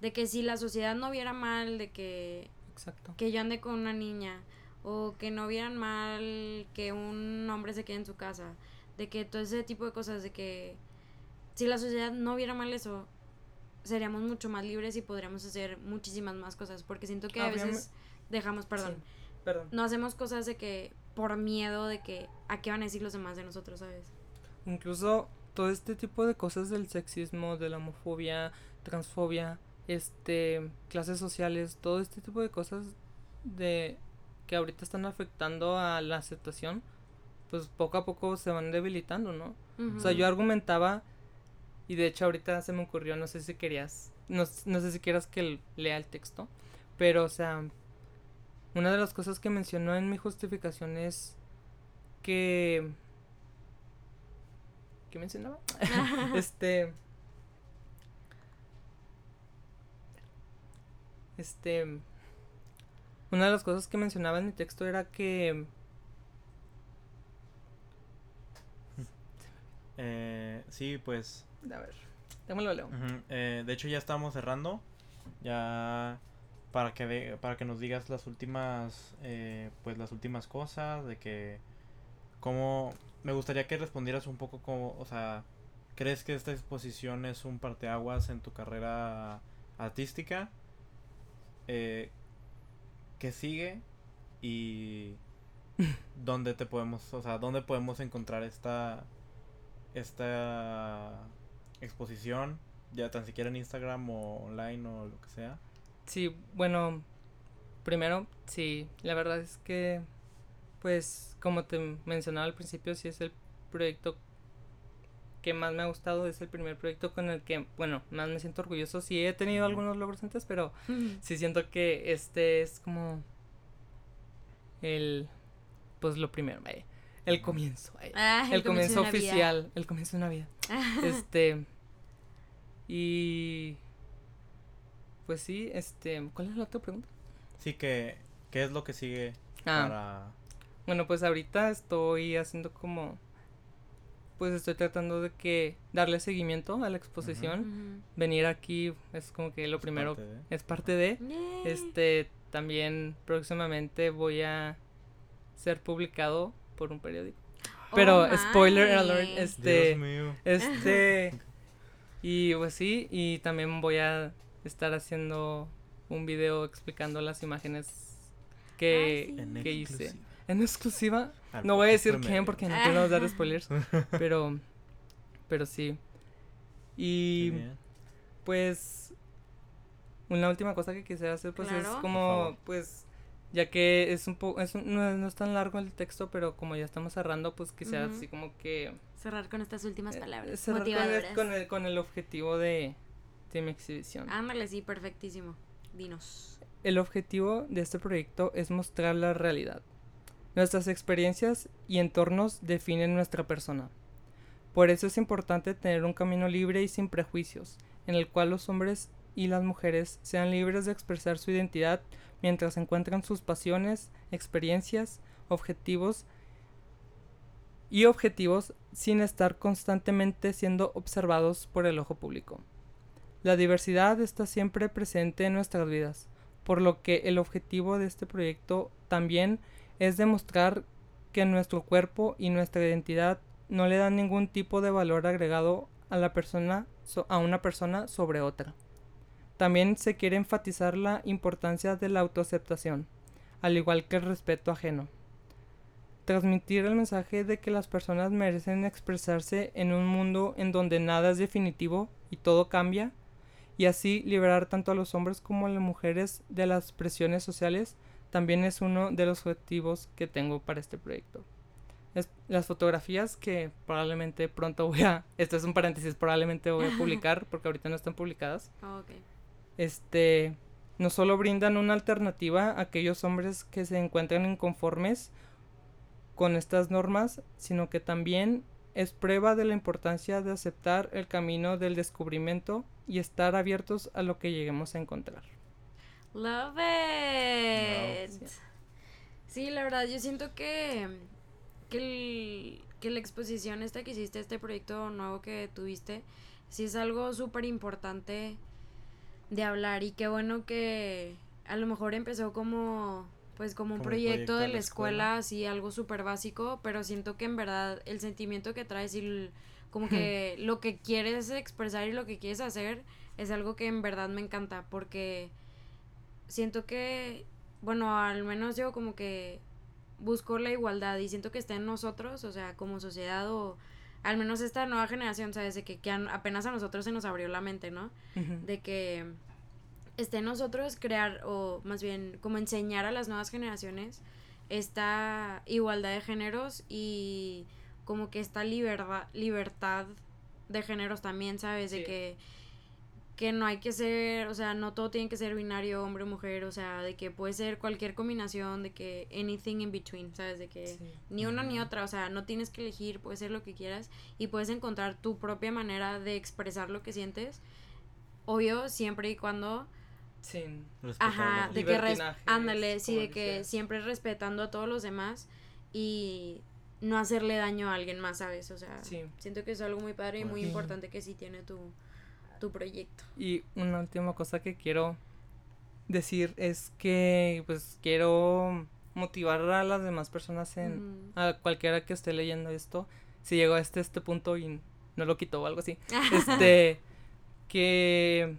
Speaker 2: de que si la sociedad no viera mal de que
Speaker 3: Exacto.
Speaker 2: que yo ande con una niña o que no vieran mal que un hombre se quede en su casa, de que todo ese tipo de cosas, de que si la sociedad no viera mal eso, seríamos mucho más libres y podríamos hacer muchísimas más cosas, porque siento que a veces dejamos, perdón,
Speaker 3: Sí, perdón.
Speaker 2: no hacemos cosas de que por miedo de que a qué van a decir los demás de nosotros, ¿sabes?
Speaker 3: Incluso todo este tipo de cosas del sexismo, de la homofobia, transfobia, este, clases sociales, todo este tipo de cosas de que ahorita están afectando a la aceptación, pues poco a poco se van debilitando, ¿no? O sea, yo argumentaba y de hecho ahorita se me ocurrió, no sé si querías, no, no sé si quieras que lea el texto, pero o sea, una de las cosas que mencionó en mi justificación es que ¿qué mencionaba? (laughs) este... Este... Una de las cosas que mencionaba en mi texto era que...
Speaker 1: Eh, sí, pues...
Speaker 3: A ver, démoslo leo.
Speaker 1: Ujú, eh, de hecho ya estamos cerrando. Ya para que de- para que nos digas las últimas eh, pues las últimas cosas de que cómo me gustaría que respondieras un poco como o sea crees que esta exposición es un parteaguas en tu carrera artística eh, qué sigue y (laughs) dónde te podemos o sea dónde podemos encontrar esta esta exposición ya tan siquiera en Instagram o online o lo que sea
Speaker 3: Sí, bueno, primero, sí, la verdad es que, pues, como te mencionaba al principio, sí es el proyecto que más me ha gustado, es el primer proyecto con el que, bueno, más me siento orgulloso. Sí he tenido algunos logros antes, pero sí siento que este es como el, pues, lo primero, vaya, el comienzo.
Speaker 2: Ah,
Speaker 3: el comienzo
Speaker 2: una vida.
Speaker 3: oficial, el comienzo de una vida. Este. Y. Pues sí, este. ¿Cuál es la otra pregunta?
Speaker 1: Sí, que ¿qué es lo que sigue
Speaker 3: Ah,
Speaker 1: para
Speaker 3: bueno, pues ahorita estoy haciendo como. Pues estoy tratando de que darle seguimiento a la exposición. Venir aquí es como que lo primero.
Speaker 1: parte de?
Speaker 3: Es parte de.
Speaker 2: Yay.
Speaker 3: Este. También próximamente voy a ser publicado por un periódico. Pero,
Speaker 2: Oh,
Speaker 3: spoiler
Speaker 2: my.
Speaker 3: alert, este.
Speaker 1: Dios mío.
Speaker 3: Este. (laughs) y pues sí, y también voy a estar haciendo un video explicando las imágenes que,
Speaker 2: Ay, sí.
Speaker 1: En
Speaker 3: que hice.
Speaker 1: exclusiva.
Speaker 3: En exclusiva.
Speaker 1: Al
Speaker 3: No voy a decir quién porque no
Speaker 2: Ah.
Speaker 3: quiero dar spoilers. (laughs) Pero. Pero sí. Y pues. Una última cosa que quisiera hacer, pues
Speaker 2: Claro.
Speaker 3: es como. Pues. Ya que es un poco. Es un- no, no es tan largo el texto, pero como ya estamos cerrando, pues quisiera
Speaker 2: Ujú.
Speaker 3: así como que.
Speaker 2: Cerrar con estas últimas
Speaker 3: eh,
Speaker 2: palabras
Speaker 3: cerrar con el-
Speaker 2: motivadoras.
Speaker 3: con el, con el objetivo de, de mi exhibición.
Speaker 2: Ándale, sí, perfectísimo. Dinos.
Speaker 3: El objetivo de este proyecto es mostrar la realidad. Nuestras experiencias y entornos definen nuestra persona. Por eso es importante tener un camino libre y sin prejuicios, en el cual los hombres y las mujeres sean libres de expresar su identidad mientras encuentran sus pasiones, experiencias, objetivos y objetivos sin estar constantemente siendo observados por el ojo público. La diversidad está siempre presente en nuestras vidas, por lo que el objetivo de este proyecto también es demostrar que nuestro cuerpo y nuestra identidad no le dan ningún tipo de valor agregado a la persona so- a una persona sobre otra. También se quiere enfatizar la importancia de la autoaceptación, al igual que el respeto ajeno. Transmitir el mensaje de que las personas merecen expresarse en un mundo en donde nada es definitivo y todo cambia, y así liberar tanto a los hombres como a las mujeres de las presiones sociales, también es uno de los objetivos que tengo para este proyecto. Es- las fotografías que probablemente pronto voy a, esto es un paréntesis, probablemente voy a publicar (laughs) porque ahorita no están publicadas,
Speaker 2: Ok.
Speaker 3: Este, no solo brindan una alternativa a aquellos hombres que se encuentran inconformes con estas normas, sino que también es prueba de la importancia de aceptar el camino del descubrimiento y estar abiertos a lo que lleguemos a encontrar.
Speaker 2: Love it.
Speaker 3: Sí.
Speaker 2: Sí, la verdad, yo siento que, que, el- que la exposición esta que hiciste, este proyecto nuevo que tuviste, sí es algo súper importante de hablar y qué bueno que a lo mejor empezó como pues como un
Speaker 1: Como un
Speaker 2: proyecto,
Speaker 1: proyecto
Speaker 2: de la
Speaker 1: la
Speaker 2: escuela,
Speaker 1: escuela.
Speaker 2: así algo súper básico, pero siento que en verdad el sentimiento que traes y como (laughs) que lo que quieres expresar y lo que quieres hacer es algo que en verdad me encanta porque siento que, bueno, al menos yo como que busco la igualdad y siento que está en nosotros, o sea, como sociedad o al menos esta nueva generación, ¿sabes? De que, que a- apenas a nosotros se nos abrió la mente, ¿no? De que esté en nosotros crear o más bien como enseñar a las nuevas generaciones esta igualdad de géneros y como que esta libertad libertad de géneros también, ¿sabes? De
Speaker 3: Sí.
Speaker 2: que que no hay que ser, o sea, no todo tiene que ser binario, hombre, mujer, o sea, de que puede ser cualquier combinación, de que anything in between, ¿sabes? De que
Speaker 3: Sí.
Speaker 2: ni una ni otra, o sea, no tienes que elegir, puede ser lo que quieras y puedes encontrar tu propia manera de expresar lo que sientes, obvio, siempre y cuando,
Speaker 3: Sin.
Speaker 2: ajá, de que, res- ándale, sí, de que
Speaker 3: dices.
Speaker 2: siempre respetando a todos los demás y no hacerle daño a alguien más, ¿sabes? O sea,
Speaker 3: Sí.
Speaker 2: siento que es algo muy padre y muy
Speaker 3: Sí.
Speaker 2: importante que sí tiene tu, tu proyecto.
Speaker 3: Y una última cosa que quiero decir es que pues quiero motivar a las demás personas en a cualquiera que esté leyendo esto, si llegó a este este punto y no lo quitó o algo así, (laughs) este que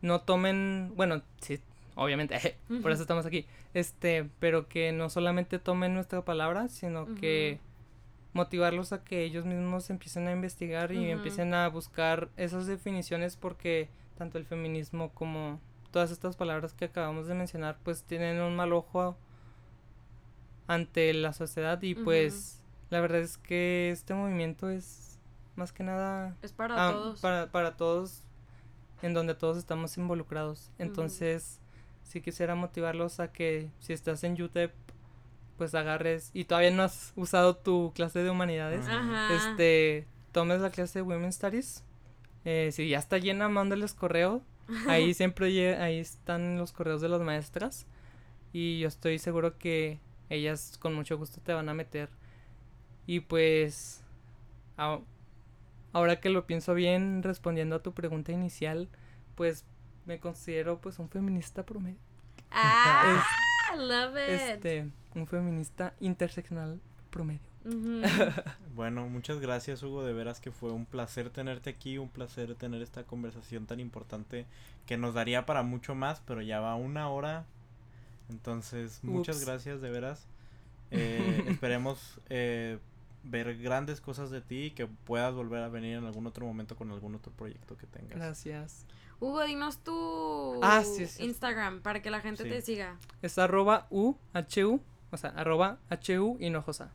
Speaker 3: no tomen, bueno, sí, obviamente, (laughs) por eso estamos aquí. Este, pero que no solamente tomen nuestra palabra, sino que motivarlos a que ellos mismos empiecen a investigar y empiecen a buscar esas definiciones porque tanto el feminismo como todas estas palabras que acabamos de mencionar pues tienen un mal ojo ante la sociedad y pues la verdad es que este movimiento es más que nada
Speaker 2: Es para
Speaker 3: ah,
Speaker 2: todos.
Speaker 3: para, para todos en donde todos estamos involucrados. Entonces sí quisiera motivarlos a que si estás en UTEP pues agarres y todavía no has usado tu clase de humanidades
Speaker 2: Ajá.
Speaker 3: este tomes la clase de Women's Studies eh, si ya está llena mándales correo. Ahí siempre ahí están los correos de las maestras y yo estoy seguro que ellas con mucho gusto te van a meter. Y pues a- ahora que lo pienso bien respondiendo a tu pregunta inicial pues me considero pues un feminista promedio.
Speaker 2: Ah, (laughs) love it.
Speaker 3: este un feminista interseccional promedio. (laughs)
Speaker 1: Bueno, muchas gracias Hugo, de veras que fue un placer tenerte aquí, un placer tener esta conversación tan importante que nos daría para mucho más, pero ya va una hora. Entonces, muchas
Speaker 3: Ups.
Speaker 1: gracias de veras. (laughs) Eh, esperemos eh, ver grandes cosas de ti y que puedas volver a venir en algún otro momento con algún otro proyecto que tengas.
Speaker 3: gracias
Speaker 2: Hugo, dinos tu
Speaker 3: Ah, sí, sí.
Speaker 2: Instagram para que la gente
Speaker 1: Sí.
Speaker 2: te siga.
Speaker 3: Es arroba u, h u, o sea, arroba h u Hinojosa.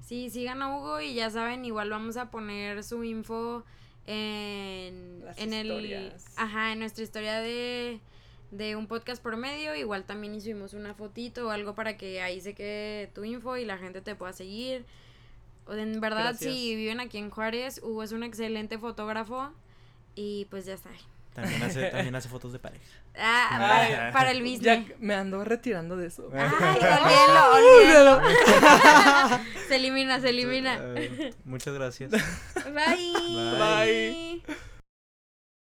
Speaker 2: Sí, sigan a Hugo y ya saben, igual vamos a poner su info en,
Speaker 3: Las
Speaker 2: en el ajá, en nuestra historia de de un podcast por medio, igual también hicimos una fotito o algo para que ahí se quede tu info y la gente te pueda seguir. O En verdad,
Speaker 3: Gracias.
Speaker 2: si viven aquí en Juárez, Hugo es un excelente fotógrafo y pues ya está.
Speaker 1: También hace, también hace fotos de pareja.
Speaker 2: Ah,
Speaker 1: Ay.
Speaker 2: para, para el
Speaker 3: Ya
Speaker 2: business.
Speaker 3: que me ando retirando de eso.
Speaker 2: Ay, (laughs) (laughs) olvídalo, olvídalo. se elimina, se elimina.
Speaker 1: Eh, muchas gracias.
Speaker 2: Bye.
Speaker 1: Bye.
Speaker 3: Bye.